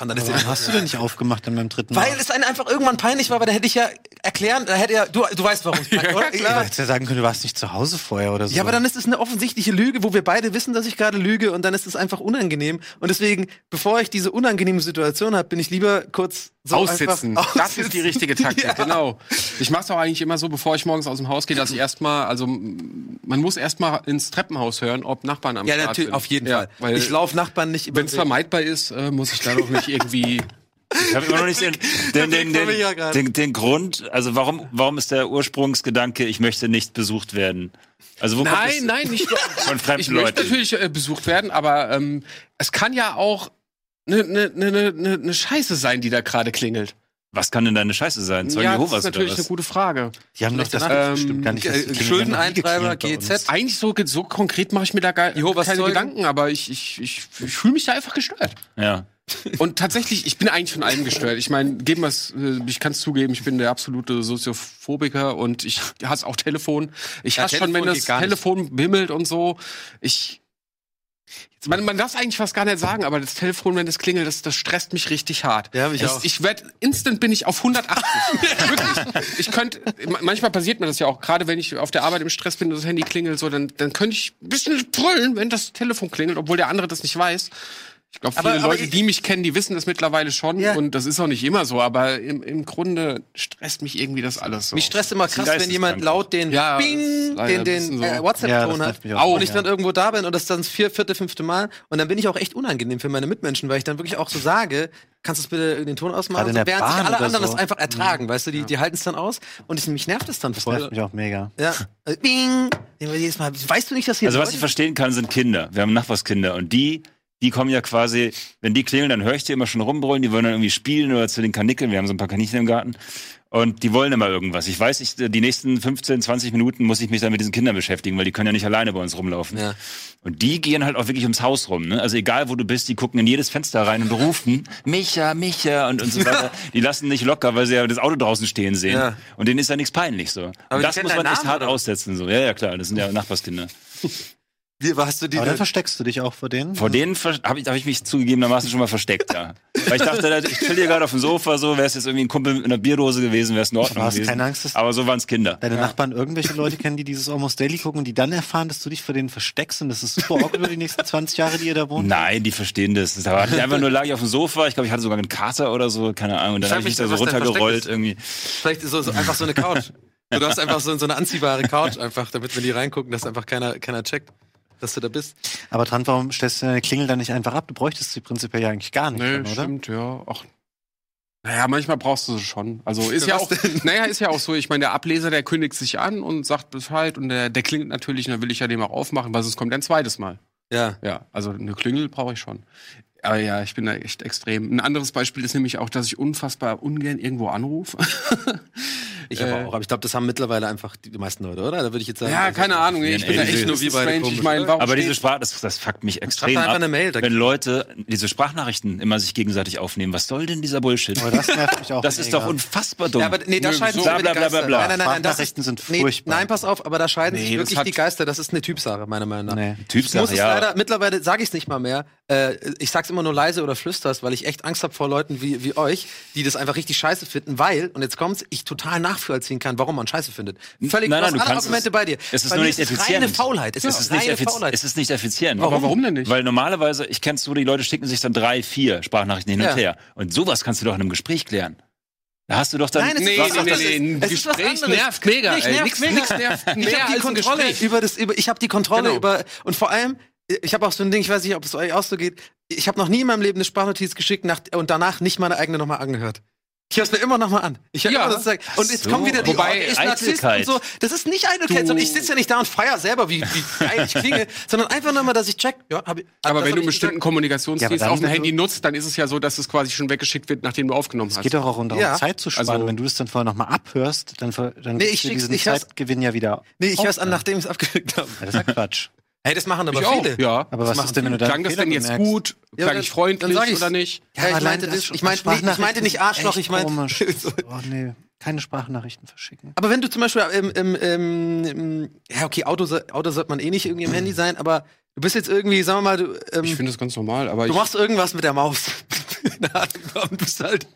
und dann ist Warum hast du denn nicht aufgemacht dann beim dritten Mal? weil es einem einfach irgendwann peinlich war, weil da hätte ich ja erklären, da hätte er, du, du weißt warum. Ja, oder? Du hättest ja sagen können, du warst nicht zu Hause vorher oder so. Ja, aber dann ist es eine offensichtliche Lüge, wo wir beide wissen, dass ich gerade lüge und dann ist es einfach unangenehm. Und deswegen, bevor ich diese unangenehme Situation habe, bin ich lieber kurz so aussitzen. Einfach Das ist die richtige Taktik, Ja. genau. Ich mache es auch eigentlich immer so, bevor ich morgens aus dem Haus gehe, dass ich erstmal, also man muss erstmal ins Treppenhaus hören, ob Nachbarn am Ja, Start natürlich, sind. auf jeden Ja, Fall. Weil ich laufe Nachbarn nicht über wenn es vermeidbar ist, äh, muss ich da doch nicht irgendwie. Ich habe immer noch nicht den, den, den, ja den, den, den Grund, also warum, warum ist der Ursprungsgedanke, ich möchte nicht besucht werden? Also wo kommt Nein, das nein, nicht von fremden Ich möchte Leuten? natürlich äh, besucht werden, aber ähm, es kann ja auch eine ne, ne, ne, ne, ne Scheiße sein, die da gerade klingelt. Was kann denn deine Scheiße sein? Zeugen ja, das Jehovas ist natürlich oder eine gute Frage. Die haben doch das Ähm, bestimmt gar nicht. äh, Schuldeneintreiber. GZ. Eigentlich so, so konkret mache ich mir da gar Jehovas keine Zeugen? Gedanken, aber ich, ich, ich, ich fühle mich da einfach gestört. Ja. Und tatsächlich, ich bin eigentlich von allem gestört. Ich meine, geben wir's, äh, ich kann es zugeben, ich bin der absolute Soziophobiker und ich hasse auch Telefon. Ich Ja, hasse schon, wenn das. Telefon bimmelt und so. Ich man, man darf eigentlich fast gar nicht sagen, aber das Telefon, wenn das klingelt, das, das stresst mich richtig hart. Ja, mich ich, auch. ich werd, instant bin ich auf 180. Wirklich. Ich könnte, manchmal passiert mir das ja auch, gerade wenn ich auf der Arbeit im Stress bin und das Handy klingelt, so, dann, dann könnte ich ein bisschen brüllen, wenn das Telefon klingelt, obwohl der andere das nicht weiß. Ich glaube, Aber- viele aber Leute, ich- die mich kennen, die wissen das mittlerweile schon. Ja. Und das ist auch nicht immer so. Aber im, im Grunde stresst mich irgendwie das alles so. Mich stresst immer krass, wenn jemand laut den Ja, das Bing, den, den so. äh, Ja, WhatsApp-Ton das hat. auch. Und ich Ja. dann irgendwo da bin und das dann das vier, vierte, fünfte Mal. Und dann bin ich auch echt unangenehm für meine Mitmenschen, weil ich dann wirklich auch so sage, kannst du es bitte den Ton ausmachen? Gerade in So, der während sich Bahn alle oder anderen so. das einfach ertragen, weißt du, die, die halten es dann aus und ich, mich nervt es dann Das voll. nervt mich auch mega. Ja. Äh, Bing! Jedes Mal. Weißt du nicht, dass hier Also was ich verstehen kann, sind Kinder. Wir haben Nachbarskinder und die, die kommen ja quasi, wenn die klingeln, dann höre ich die immer schon rumbrüllen, die wollen dann irgendwie spielen oder zu den Kanickeln. Wir haben so ein paar Kaninchen im Garten. Und die wollen immer irgendwas. Ich weiß, ich, die nächsten 15, 20 Minuten muss ich mich dann mit diesen Kindern beschäftigen, weil die können ja nicht alleine bei uns rumlaufen. Ja. Und die gehen halt auch wirklich ums Haus rum. Ne? Also egal, wo du bist, die gucken in jedes Fenster rein und rufen Micha, Micha und, und so weiter. Die lassen nicht locker, weil sie ja das Auto draußen stehen sehen. Ja. Und denen ist ja nichts peinlich so. Aber und das muss man echt hart oder? aussetzen. So. Ja, ja, klar, das sind ja Nachbarskinder. Wie, hast du die Aber dann versteckst du dich auch vor denen? Vor denen habe ich, hab ich mich zugegebenermaßen schon mal versteckt, ja. Weil ich dachte, ich chill hier gerade auf dem Sofa, so wäre es jetzt irgendwie ein Kumpel mit einer Bierdose gewesen, wäre es in Ordnung Du hast gewesen. keine Angst, dass Aber so waren es Kinder. deine Nachbarn irgendwelche Leute kennen, die dieses Almost Daily gucken und die dann erfahren, dass du dich vor denen versteckst und das ist super awkward über die nächsten 20 Jahre, die ihr da wohnt? Nein, die verstehen das. Da war ich einfach nur lag ich auf dem Sofa. Ich glaube, ich hatte sogar einen Kater oder so, keine Ahnung. Und dann habe ich mich da so runtergerollt irgendwie. Vielleicht so, so einfach so eine Couch. Du hast einfach so, so eine anziehbare Couch, einfach, damit, wenn die reingucken, dass einfach keiner, keiner checkt, dass du da bist. Aber Trant, warum stellst du deine Klingel dann nicht einfach ab? Du bräuchtest sie prinzipiell ja eigentlich gar nicht, Nee, dann, oder? stimmt, ja. Ach. Naja, manchmal brauchst du sie schon. Also ist ja auch, naja, ist ja auch so. Ich meine, der Ableser, der kündigt sich an und sagt Bescheid und der, der klingelt natürlich, und dann will ich ja dem auch aufmachen, weil sonst kommt er ein zweites Mal. Ja. Ja, also eine Klingel brauche ich schon. Aber ja, ich bin da echt extrem. Ein anderes Beispiel ist nämlich auch, dass ich unfassbar ungern irgendwo anrufe. Ich aber Äh, auch. Aber ich glaube, das haben mittlerweile einfach die, meisten Leute, oder? Da würde ich jetzt sagen. ja, keine Ahnung. Ich bin da echt nur wie beide strange. komisch, Ich warum Aber diese Sprache, das, das fuckt mich extrem einfach ab. eine Mail, wenn Leute diese Sprachnachrichten immer sich gegenseitig aufnehmen. Was soll denn dieser Bullshit? Aber das nervt mich auch Das ist doch unfassbar dumm. Ja, aber nee, da scheiden so. Bla, bla, bla, Geister. bla. Nein, nein, nein, Sprachnachrichten sind nee, furchtbar. Nein, pass auf, aber da scheiden Nee, sich wirklich hat- die Geister. Das ist eine Typsache, meiner Meinung nach. Nee. Ich Typsache, ja. leider, mittlerweile sage ich es nicht mal mehr. Äh, ich sag's immer nur leise oder flüsters, weil ich echt Angst habe vor Leuten wie, wie euch, die das einfach richtig scheiße finden, weil, und jetzt kommt's, ich total nachvollziehen kann, warum man scheiße findet. Völlig, Nein, nein, du alle kannst Argumente es- bei dir. Es ist Bei nur nicht ist effizient. reine Faulheit. Es es, ist nicht reine effiz- Faulheit. es ist nicht effizient. Aber warum denn nicht? Weil normalerweise, ich kenn's so, die Leute schicken sich dann drei, vier Sprachnachrichten hin und Ja. her. Und sowas kannst du doch in einem Gespräch klären. Da hast du doch dann. Nein, es Nee, ist nee, anderes. nee, ein Es ist was Gespräch anderes. nervt mega, Mich ey. nervt Nix- mega. nix nervt ich mehr habe die als ein Kontrolle über das, über, ich habe die Kontrolle Genau. über, und vor allem, ich habe auch so ein Ding, ich weiß nicht, ob es euch auch so geht, ich habe noch nie in meinem Leben eine Sprachnotiz geschickt nach, und danach nicht meine eigene nochmal angehört. Ich höre es mir immer nochmal an. Ich höre Ja. immer das. Und jetzt So. kommen wieder die Wobei, oh, ist Narzisst und so. Das ist nicht Eitelkeit, Du- sondern ich sitze ja nicht da und feier selber, wie, wie geil ich klinge, sondern einfach nur mal, dass ich check. Ja, hab ich, Aber das wenn hab du einen ich bestimmten gesagt. Kommunikationsdienst Ja, auf dem Handy nutzt, dann ist es ja so, dass es quasi schon weggeschickt wird, nachdem du aufgenommen Es hast. geht doch auch darum, Ja. Zeit zu sparen. Also- Wenn du es dann vorher nochmal abhörst, dann, dann Nee, ich diesen ich Zeitgewinn ja wieder. Nee, ich höre es an, nachdem ich es abgeklickt habe. Ja, das ist ja Quatsch. Hey, das machen aber ich auch, viele. ja. Aber was machen ist denn, wenn du Klang das denn jetzt gut? Ja, Klang ich freundlich dann sag ich's. oder nicht? Ja, ich aber meinte das, ich meinte, nicht, ich meinte nicht Arschloch, ich meinte. Komisch. oh, nee, keine Sprachnachrichten verschicken. Aber wenn du zum Beispiel im, im, im, im ja okay, Auto, Auto sollte man eh nicht irgendwie im Handy sein, aber du bist jetzt irgendwie, sagen wir mal, du, ähm, Ich finde das ganz normal, aber du ich, machst irgendwas mit der Maus. Na, und bist halt.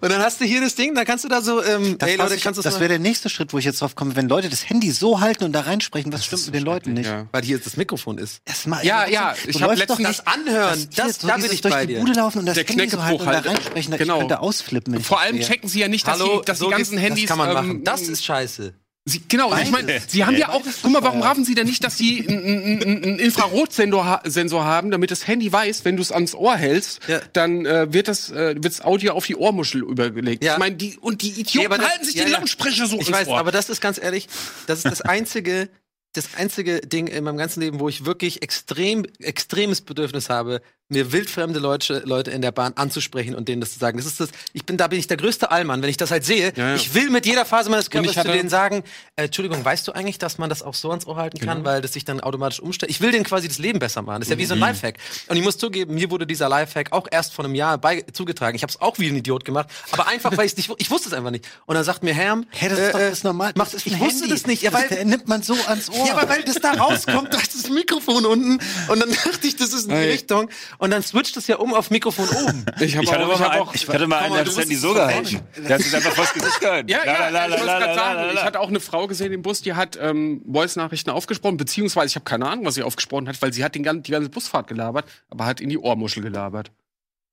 Und dann hast du hier das Ding, dann kannst du da so, ähm, Das, ey Leute, ich- kannst du das wäre der nächste Schritt, wo ich jetzt drauf komme. Wenn Leute das Handy so halten und da reinsprechen, was stimmt mit den Leuten nicht? ja. weil hier jetzt das Mikrofon ist. Das Ja, ja, ich hab läufst letztens- doch nicht Das Anhören, das, so da bin ich durch bei die dir. Bude laufen und das Der Handy so halten und da halt. reinsprechen. Da- Genau. Ich könnte ausflippen. vor das allem checken sie ja nicht, dass, Hallo, die, dass so die ganzen Handys. Das kann man machen. ähm, Das ist scheiße. Sie, genau, ich meine, sie haben ja auch, guck mal, warum raffen sie denn nicht, dass sie einen Infrarotsensor ha Sensor haben, damit das Handy weiß, wenn du es ans Ohr hältst, Ja. dann äh, wird das äh, wird's Audio auf die Ohrmuschel übergelegt. Ja. Ich meine, die und die Nee, Idioten aber das- halten sich ja, die ja. Lautsprecher so Ich weiß, Ohr. aber das ist ganz ehrlich, das ist das einzige, das einzige Ding in meinem ganzen Leben, wo ich wirklich extrem, extremes Bedürfnis habe, mir wildfremde Leute, Leute in der Bahn anzusprechen und denen das zu sagen. Das ist das, ich bin, da bin ich der größte Allmann, wenn ich das halt sehe. Ja, ja. Ich will mit jeder Phase meines Körpers ich zu hatte- denen sagen, äh, Entschuldigung, weißt du eigentlich, dass man das auch so ans Ohr halten kann, Genau. weil das sich dann automatisch umstellt? Ich will denen quasi das Leben besser machen. Das ist ja wie so Mhm. ein Lifehack. Und ich muss zugeben, mir wurde dieser Lifehack auch erst vor einem Jahr bei, zugetragen. Ich habe es auch wie ein Idiot gemacht, aber einfach, weil ich nicht, ich wusste es einfach nicht. Und dann sagt mir Herm, Hä, das ist doch äh, das normal. Das ist ich ein wusste Handy. das nicht, ja, weil, das nimmt man so ans Ohr. ja, aber weil das da rauskommt, da ist das Mikrofon unten und dann dachte ich, das ist in die. Richtung und dann switcht es ja um auf Mikrofon oben. Ich, hab Ich hatte, auch, mal ich hab einen, auch, ich hatte mal einen, der hat das Handy so gehalten. Der hat sich einfach vors Gesicht gehalten. Ja, ja, La, la, ich la, sagen, la, ich hatte auch eine Frau gesehen im Bus, die hat ähm, Voice-Nachrichten aufgesprochen, beziehungsweise ich habe keine Ahnung, was sie aufgesprochen hat, weil sie hat den, die ganze Busfahrt gelabert, aber hat in die Ohrmuschel gelabert.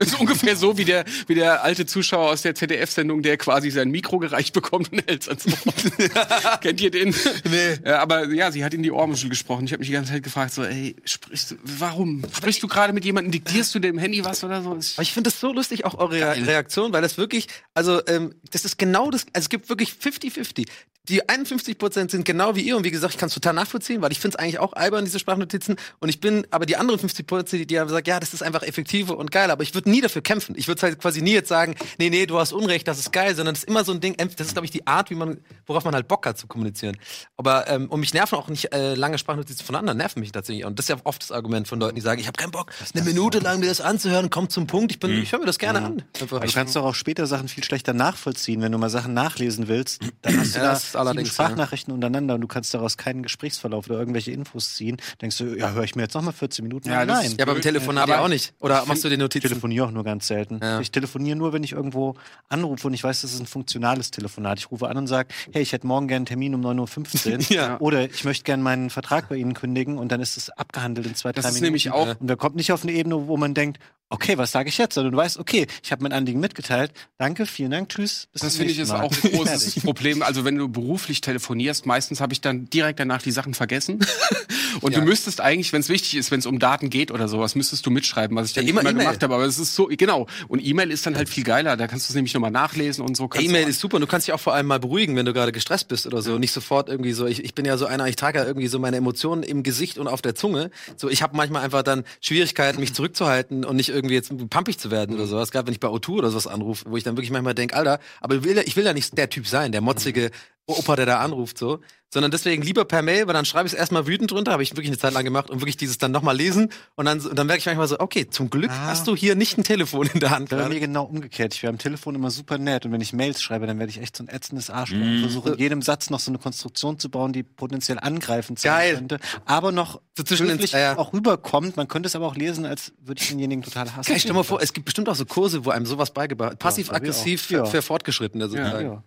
Das ist ungefähr so wie der, wie der alte Zuschauer aus der ZDF-Sendung, der quasi sein Mikro gereicht bekommt und hält ans Ohr. Kennt ihr den? Nee. Ja, aber ja, sie hat in die Ohrmuschel gesprochen. Ich habe mich die ganze Zeit gefragt, so, ey, sprichst du, warum? Sprichst du gerade mit jemandem, diktierst du dem Handy was oder so? Ich- Aber ich finde das so lustig, auch eure Reaktion, weil das wirklich, also ähm, das ist genau das, also es gibt wirklich 50-50. Die 51 Prozent sind genau wie ihr und wie gesagt, ich kann es total nachvollziehen, weil ich finde es eigentlich auch albern, diese Sprachnotizen. Und ich bin, aber die anderen 50 Prozent, die haben gesagt, ja, das ist einfach effektiver und geil, aber ich würde nie dafür kämpfen. Ich würde halt quasi nie jetzt sagen, nee, nee, du hast Unrecht, das ist geil, sondern das ist immer so ein Ding, das ist, glaube ich, die Art, wie man, worauf man halt Bock hat zu kommunizieren. Aber, ähm, und mich nerven auch nicht äh, lange Sprachnotizen von anderen, nerven mich tatsächlich. Und das ist ja oft das Argument von Leuten, die sagen, ich habe keinen Bock, eine Minute lang mir das anzuhören, kommt zum Punkt, ich bin, ich höre mir das gerne an. Einfach. Aber du kannst doch auch später Sachen viel schlechter nachvollziehen. Wenn du mal Sachen nachlesen willst, dann hast du Ja, da das ist allerdings, sieben Sprachnachrichten untereinander und du kannst daraus keinen Gesprächsverlauf oder irgendwelche Infos ziehen. Denkst du, ja, höre ich mir jetzt noch mal 14 Minuten Ja, an? das Nein. ist- Ja, beim Telefonat ja Aber auch nicht. Oder machst du die Ich Notizen? telefoniere auch nur ganz selten. Ja. Ich telefoniere nur, wenn ich irgendwo anrufe und ich weiß, das ist ein funktionales Telefonat. Ich rufe an und sage, hey, ich hätte morgen gerne einen Termin um 9.15 Uhr. Ja. Oder ich möchte gerne meinen Vertrag bei Ihnen kündigen und dann ist es abgehandelt in zwei, Das drei ist Minuten. nämlich auch- Und da kommt nicht auf eine Ebene, wo man denkt, okay, was sage ich jetzt? Sondern du weißt, okay, ich habe mein Anliegen mitgeteilt. Danke, vielen Dank, tschüss. Bis Das finde ich ist auch ein großes Problem. Also wenn du beruflich telefonierst, meistens habe ich dann direkt danach die Sachen vergessen. Und Ja. du müsstest eigentlich, wenn es wichtig ist, wenn es um Daten geht oder sowas, müsstest du mitschreiben, was ich dann Ja, immer E-Mail. gemacht habe. Aber es ist so, genau. Und E-Mail ist dann halt viel geiler. Da kannst du es nämlich nochmal nachlesen und so. E-Mail ist super. Du kannst dich auch vor allem mal beruhigen, wenn du gerade gestresst bist oder so. Nicht sofort irgendwie so. Ich, ich bin ja so einer, ich trage ja irgendwie so meine Emotionen im Gesicht und auf der Zunge. So, ich habe manchmal einfach dann Schwierigkeiten, mich zurückzuhalten und nicht irgendwie jetzt pumpig zu werden oder sowas. Gerade wenn ich bei O2 oder sowas anrufe, wo ich dann wirklich manchmal denke, Alter, aber ich will, ja- ich will ja nicht der Typ sein, der motzige Opa, der da anruft, so. Sondern deswegen lieber per Mail, weil dann schreibe ich es erstmal wütend drunter, habe ich wirklich eine Zeit lang gemacht und wirklich dieses dann nochmal lesen und dann, und dann merke ich manchmal so, okay, zum Glück Ah. hast du hier nicht ein Telefon in der Hand. Bei mir genau umgekehrt. Ich wäre am Telefon immer super nett und wenn ich Mails schreibe, dann werde ich echt so ein ätzendes Arschloch und versuche in jedem Satz noch so eine Konstruktion zu bauen, die potenziell angreifend sein Geil. könnte, aber noch So zwischen höflich ja. auch rüberkommt. Man könnte es aber auch lesen, als würde ich denjenigen total hassen. Geil, stell mal vor, es gibt bestimmt auch so Kurse, wo einem sowas beigebracht wird. Passiv-aggressiv Ja. für, für Fortgeschrittene sozusagen. ja.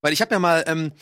Weil ich habe ja mal, ähm,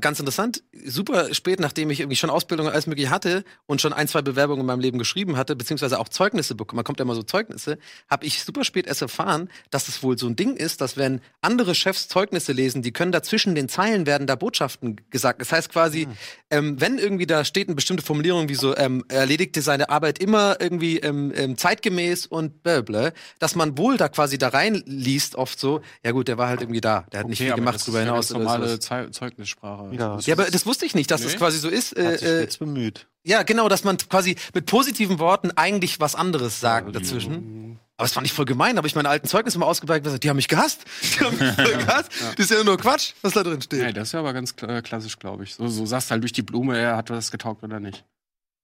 ganz interessant, super spät, nachdem ich irgendwie schon Ausbildung und alles mögliche hatte und schon ein, zwei Bewerbungen in meinem Leben geschrieben hatte, beziehungsweise auch Zeugnisse bekommen, man kommt ja immer so Zeugnisse, habe ich super spät erst erfahren, dass es wohl so ein Ding ist, dass wenn andere Chefs Zeugnisse lesen, die können da zwischen den Zeilen werden da Botschaften gesagt. Das heißt quasi, ähm, wenn irgendwie da steht eine bestimmte Formulierung wie so, ähm, er erledigte seine Arbeit immer irgendwie ähm, ähm, zeitgemäß und blablabla, dass man wohl da quasi da reinliest oft so, ja gut, der war halt irgendwie da, der hat nicht viel gemacht ja hinaus. Ganz normale Zeugnissprache. Ja. Ja, aber das wusste ich nicht, dass das Nee? quasi so ist. Hat sich Äh, äh, jetzt bemüht. ja, genau, dass man quasi mit positiven Worten eigentlich was anderes sagt dazwischen. Aber das fand ich voll gemein. Da habe ich meine alten Zeugnisse mal ausgepackt und gesagt, die haben mich gehasst. Die haben mich voll gehasst. Das ist ja nur Quatsch, was da drin steht. Nee, das ist ja aber ganz kla- klassisch, glaube ich. So, so sagst halt durch die Blume, er hat das getaugt oder nicht.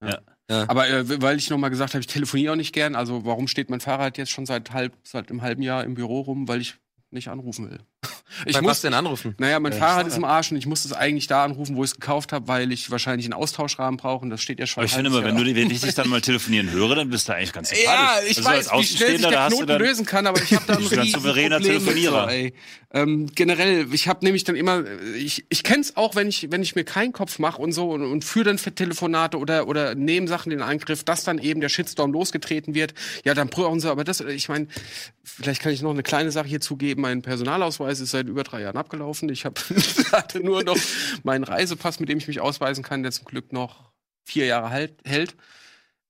Ja. Ja. Aber äh, weil ich nochmal gesagt habe, ich telefoniere auch nicht gern. Also warum steht mein Fahrrad jetzt schon seit halb, seit einem halben Jahr im Büro rum, weil ich nicht anrufen will. Ich muss denn anrufen? Naja, mein Äh, Fahrrad ist im Arsch und ich muss es eigentlich da anrufen, wo ich es gekauft habe, weil ich wahrscheinlich einen Austauschrahmen brauche und das steht ja schon. Aber ich finde immer, wenn du, wenn ich dich dann mal telefonieren höre, dann bist du eigentlich ganz sympathisch. Ja, ich Also als weiß, wie schnell sich der Knoten dann- lösen kann, aber ich habe da ein souveräner Telefonierer. So. Ähm, generell, ich habe nämlich dann immer, ich, ich kenn's auch, wenn ich, wenn ich mir keinen Kopf mache und so und, und führe dann für Telefonate oder, oder nehme Sachen in Angriff, dass dann eben der Shitstorm losgetreten wird. Ja, dann brauchen sie, aber das, ich meine, vielleicht kann ich noch eine kleine Sache hier zugeben. Mein Personalausweis ist seit über drei Jahren abgelaufen. Ich habe hatte nur noch meinen Reisepass, mit dem ich mich ausweisen kann, der zum Glück noch vier Jahre halt, hält.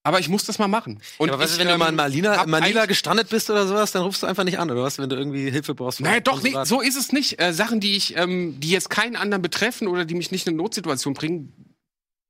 Aber ich muss das mal machen. Und aber was ist, wenn du mal in ähm, Malina, hab Manila gestrandet bist oder sowas, dann rufst du einfach nicht an, oder was, wenn du irgendwie Hilfe brauchst? vom Naja, doch nicht. Konsulat? So ist es nicht. Äh, Sachen, die ich, ähm, die jetzt keinen anderen betreffen oder die mich nicht in eine Notsituation bringen,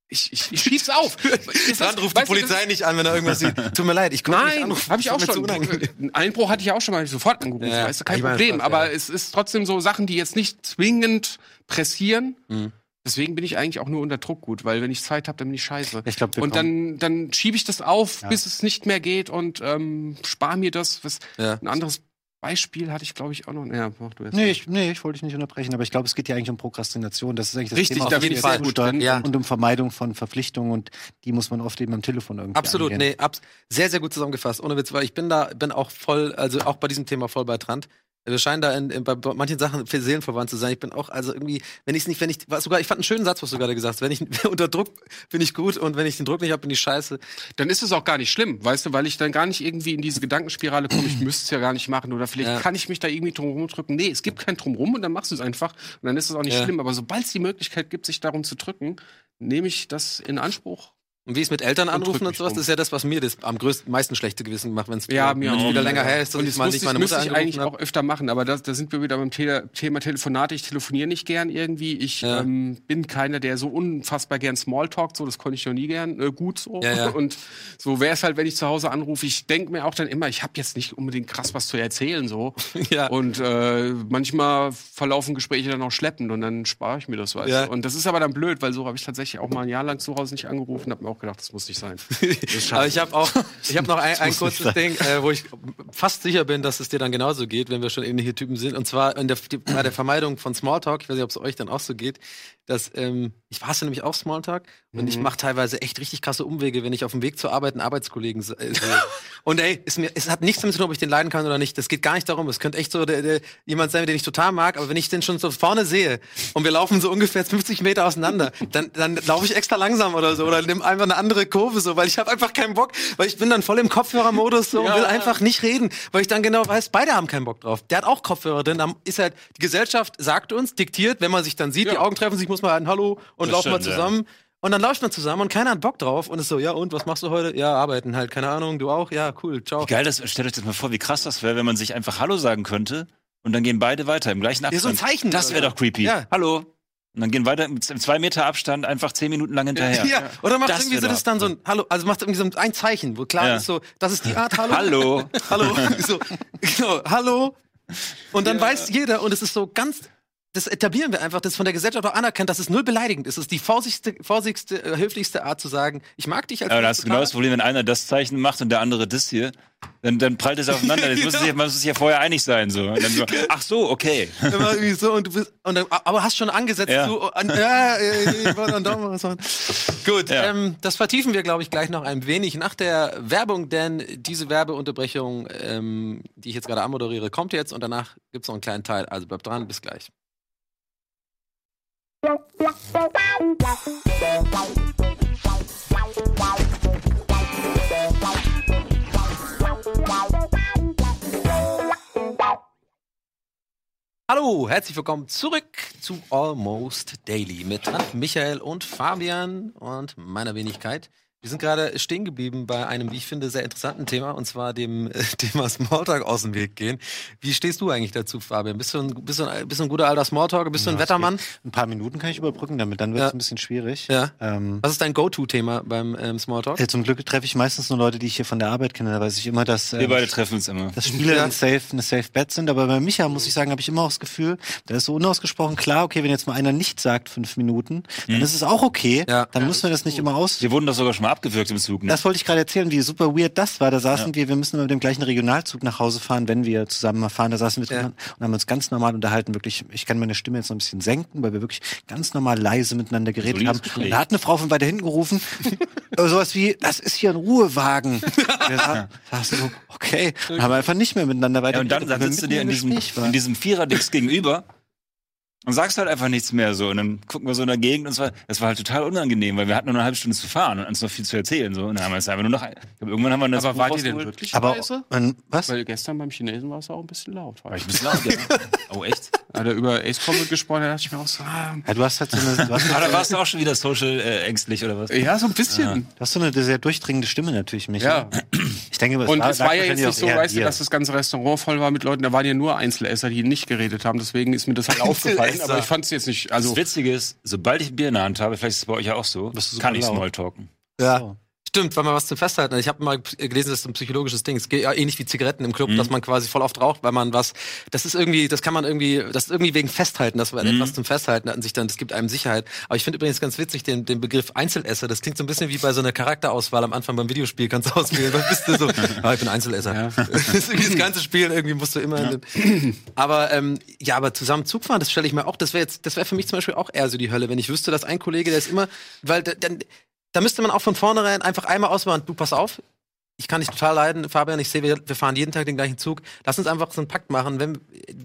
ich, ich, ich schieb's auf. Ist das- Dann ruft die du, das- Polizei nicht an, wenn er irgendwas sieht. Tut mir leid, ich konnte nicht Nein, anrufen. habe ich auch schon. Einbruch hatte ich auch schon mal hab ich sofort angerufen. Ja. Weißt du, kein Problem. das- Aber ja. es ist trotzdem so Sachen, die jetzt nicht zwingend pressieren. Mhm. Deswegen bin ich eigentlich auch nur unter Druck gut, weil wenn ich Zeit habe, dann bin ich scheiße. Ich glaub, und dann, dann schiebe ich das auf, Ja. bis es nicht mehr geht und ähm, spare mir das. Was, Ja. Ein anderes Beispiel hatte ich, glaube ich, auch noch. Ja, mach du jetzt. Nee, ich, nee, ich wollte dich nicht unterbrechen, aber ich glaube, es geht ja eigentlich um Prokrastination. Das ist eigentlich das Richtig, Thema, da auf sehr jetzt gut drin. Ja. Und um Vermeidung von Verpflichtungen und die muss man oft eben am Telefon irgendwie Absolut, angehen. nee, abs sehr, sehr gut zusammengefasst. Ohne Witz, weil ich bin da, bin auch voll, also auch bei diesem Thema voll bei Trant. Wir scheinen da in, in, bei manchen Sachen seelenverwandt zu sein. Ich bin auch, also irgendwie, wenn ich es nicht, wenn ich, was sogar, ich fand einen schönen Satz, was du gerade gesagt hast. Wenn ich unter Druck bin ich gut und wenn ich den Druck nicht habe, bin ich scheiße. Dann ist es auch gar nicht schlimm, weißt du, weil ich dann gar nicht irgendwie in diese Gedankenspirale komme, ich müsste es ja gar nicht machen oder vielleicht Ja. kann ich mich da irgendwie drum rumdrücken. Nee, es gibt kein Drumrum und dann machst du es einfach und dann ist es auch nicht Ja. schlimm. Aber sobald es die Möglichkeit gibt, sich darum zu drücken, nehme ich das in Anspruch. Und wie es mit Eltern Und anrufen und mich sowas, das ist ja das, was mir das am größten, meisten schlechte Gewissen macht, wenn es Ja, mir auch. wieder länger her ist, dass Und ich das mal nicht ich, meine müsste Mutter ich eigentlich angerufen auch öfter machen, aber da, da sind wir wieder beim Thema, Thema Telefonate. Ich telefoniere nicht gern irgendwie. Ich Ja. ähm, bin keiner, der so unfassbar gern Smalltalkt, so das konnte ich noch nie gern äh, gut so. Ja, ja. Und so wäre es halt, wenn ich zu Hause anrufe. Ich denke mir auch dann immer, ich habe jetzt nicht unbedingt krass was zu erzählen so. Ja. Und äh, manchmal verlaufen Gespräche dann auch schleppend und dann spare ich mir das, weißt Ja. Und das ist aber dann blöd, weil so habe ich tatsächlich auch mal ein Jahr lang zu Hause nicht angerufen und habe mir auch gedacht, das muss nicht sein. Aber ich habe auch, ich habe noch ein, ein kurzes Ding, äh, wo ich fast sicher bin, dass es dir dann genauso geht, wenn wir schon ähnliche Typen sind. Und zwar in der, die, bei der Vermeidung von Smalltalk. Ich weiß nicht, ob es euch dann auch so geht. Dass, ähm, ich hasse nämlich auch Smalltalk und ich mache teilweise echt richtig krasse Umwege, wenn ich auf dem Weg zur Arbeit einen Arbeitskollegen äh, sehe. und ey, ist mir, es hat nichts damit zu tun, ob ich den leiden kann oder nicht. Das geht gar nicht darum. Es könnte echt so der, der, jemand sein, den ich total mag, aber wenn ich den schon so vorne sehe und wir laufen so ungefähr 50 Meter auseinander, dann, dann laufe ich extra langsam oder so oder nimm einfach eine andere Kurve so, weil ich habe einfach keinen Bock, weil ich bin dann voll im Kopfhörermodus so und Ja. will einfach nicht reden, weil ich dann genau weiß, beide haben keinen Bock drauf. Der hat auch Kopfhörer drin, dann ist halt, die Gesellschaft sagt uns, diktiert, wenn man sich dann sieht, die Ja. Augen treffen sich, muss man halt ein Hallo und Das laufen mal stimmt, ja. zusammen. Und dann läuft man zusammen und keiner hat Bock drauf und ist so, ja und, was machst du heute? Ja, arbeiten halt, keine Ahnung, du auch? Ja, cool, ciao. Geil, das, stellt euch das mal vor, wie krass das wäre, wenn man sich einfach Hallo sagen könnte und dann gehen beide weiter im gleichen Ja, so Abstand. ein Zeichen. Das wäre doch creepy. Ja. Hallo. Und dann gehen weiter im zwei Meter Abstand einfach zehn Minuten lang hinterher. Ja, oder macht Das irgendwie so das dann so ein Hallo, also macht irgendwie so ein Zeichen, wo klar Ja. ist so, das ist die Art Hallo. Hallo. Hallo. so, genau, hallo. Und dann weiß jeder, und es ist so ganz, das etablieren wir einfach, das ist von der Gesellschaft auch anerkannt, dass es null beleidigend ist. Es ist die vorsichtigste, vorsichtigste, äh, höflichste Art zu sagen, ich mag dich als Aber da hast du genau das Problem, wenn einer das Zeichen macht und der andere das hier, dann, dann prallt es aufeinander. Jetzt muss es ja, man muss sich ja vorher einig sein. So. Und dann so, ach so, okay. So und du bist und dann, aber hast schon angesetzt Ja. zu an, ja, ich wollte einen Daumen was machen. Gut, Ja. ähm, das vertiefen wir glaube ich gleich noch ein wenig nach der Werbung, denn diese Werbeunterbrechung, ähm, die ich jetzt gerade anmoderiere, kommt jetzt und danach gibt's noch einen kleinen Teil. Also bleibt dran, bis gleich. Hallo, herzlich willkommen zurück zu Almost Daily mit Michael und Fabian und meiner Wenigkeit. Wir sind gerade stehen geblieben bei einem, wie ich finde, sehr interessanten Thema und zwar dem äh, Thema Smalltalk aus dem Weg gehen. Wie stehst du eigentlich dazu, Fabian? Bist du ein, bist du ein, bist du ein guter alter Smalltalker? Bist du ein Ja, Wettermann? Ein paar Minuten kann ich überbrücken, damit dann wird es Ja. ein bisschen schwierig. Ja. Ähm, Was ist dein Go-To-Thema beim ähm, Smalltalk? äh, zum Glück treffe ich meistens nur Leute, die ich hier von der Arbeit kenne. Da weiß ich immer, dass, Wir ähm, beide treffen uns immer. dass Spiele Ja. ein safe, eine safe Bet sind. Aber bei Micha muss ich sagen, habe ich immer auch das Gefühl, da ist so unausgesprochen klar, okay, wenn jetzt mal einer nicht sagt fünf Minuten, dann ist es auch okay. Ja. Dann muss man das nicht immer aus. Wir wurden doch sogar schon mal abgewürgt im Zug. Ne? Das wollte ich gerade erzählen, wie super weird das war. Da saßen wir, wir müssen mit dem gleichen Regionalzug nach Hause fahren, wenn wir zusammen mal fahren. Da saßen wir Ja. und haben uns ganz normal unterhalten. Wirklich, ich kann meine Stimme jetzt noch ein bisschen senken, weil wir wirklich ganz normal leise miteinander geredet Solides haben. Gespräch. Und da hat eine Frau von weiter hinten gerufen, äh, sowas wie, das ist hier ein Ruhewagen. wir sa saßen so, okay. Haben einfach nicht mehr miteinander weiter Ja, und dann, dann sitzt du dir in diesem, in diesem Viererdix gegenüber und sagst halt einfach nichts mehr so. Und dann gucken wir so in der Gegend und es war, das war halt total unangenehm, weil wir hatten nur eine halbe Stunde zu fahren und uns noch viel zu erzählen. So. Und dann haben wir es einfach nur noch. Glaub, irgendwann haben wir das Aber Buch wart ihr denn wirklich Aber, und, was? Weil gestern beim Chinesen war es auch ein bisschen laut. War ich ein bisschen laut, ja. Oh, echt? Hat er über Ace Combat gesprochen, da dachte ich mir auch so, ah, Ja, du hast halt so eine, du hast, Ah, da warst du auch schon wieder social äh, ängstlich oder was? ja, so ein bisschen. du hast so eine sehr durchdringende Stimme natürlich, Micha. Ja. Ich denke, Und lag es war ja jetzt nicht so, weißt du, dass das ganze Restaurant voll war mit Leuten, da waren ja nur Einzelesser, die nicht geredet haben, deswegen ist mir das halt aufgefallen, aber ich fand es jetzt nicht, also Das Witzige ist, sobald ich ein Bier in der Hand habe, vielleicht ist es bei euch ja auch so, kann ich. Smalltalken. Ja. So. Stimmt, weil man was zum Festhalten hat. Ich habe mal gelesen, das ist ein psychologisches Ding. Es geht ja ähnlich wie Zigaretten im Club, Mhm. dass man quasi voll oft raucht, weil man was. Das ist irgendwie, das kann man irgendwie, das ist irgendwie wegen Festhalten, dass man Mhm. etwas zum Festhalten hat und sich dann, das gibt einem Sicherheit. Aber ich finde übrigens ganz witzig den, den Begriff Einzelesser. Das klingt so ein bisschen wie bei so einer Charakterauswahl am Anfang beim Videospiel. Kannst du auswählen, was bist du so? Ah, ich bin Einzelesser. Ja. Das ist irgendwie das ganze Spiel irgendwie musst du immer. in den- aber ähm, ja, aber zusammen Zug fahren, das stelle ich mir auch. Das wäre jetzt, das wäre für mich zum Beispiel auch eher so die Hölle, wenn ich wüsste, dass ein Kollege, der ist immer, weil da- dann da müsste man auch von vornherein einfach einmal ausmachen, du pass auf, ich kann dich total leiden, Fabian, ich sehe, wir, wir fahren jeden Tag den gleichen Zug. Lass uns einfach so einen Pakt machen. Wenn,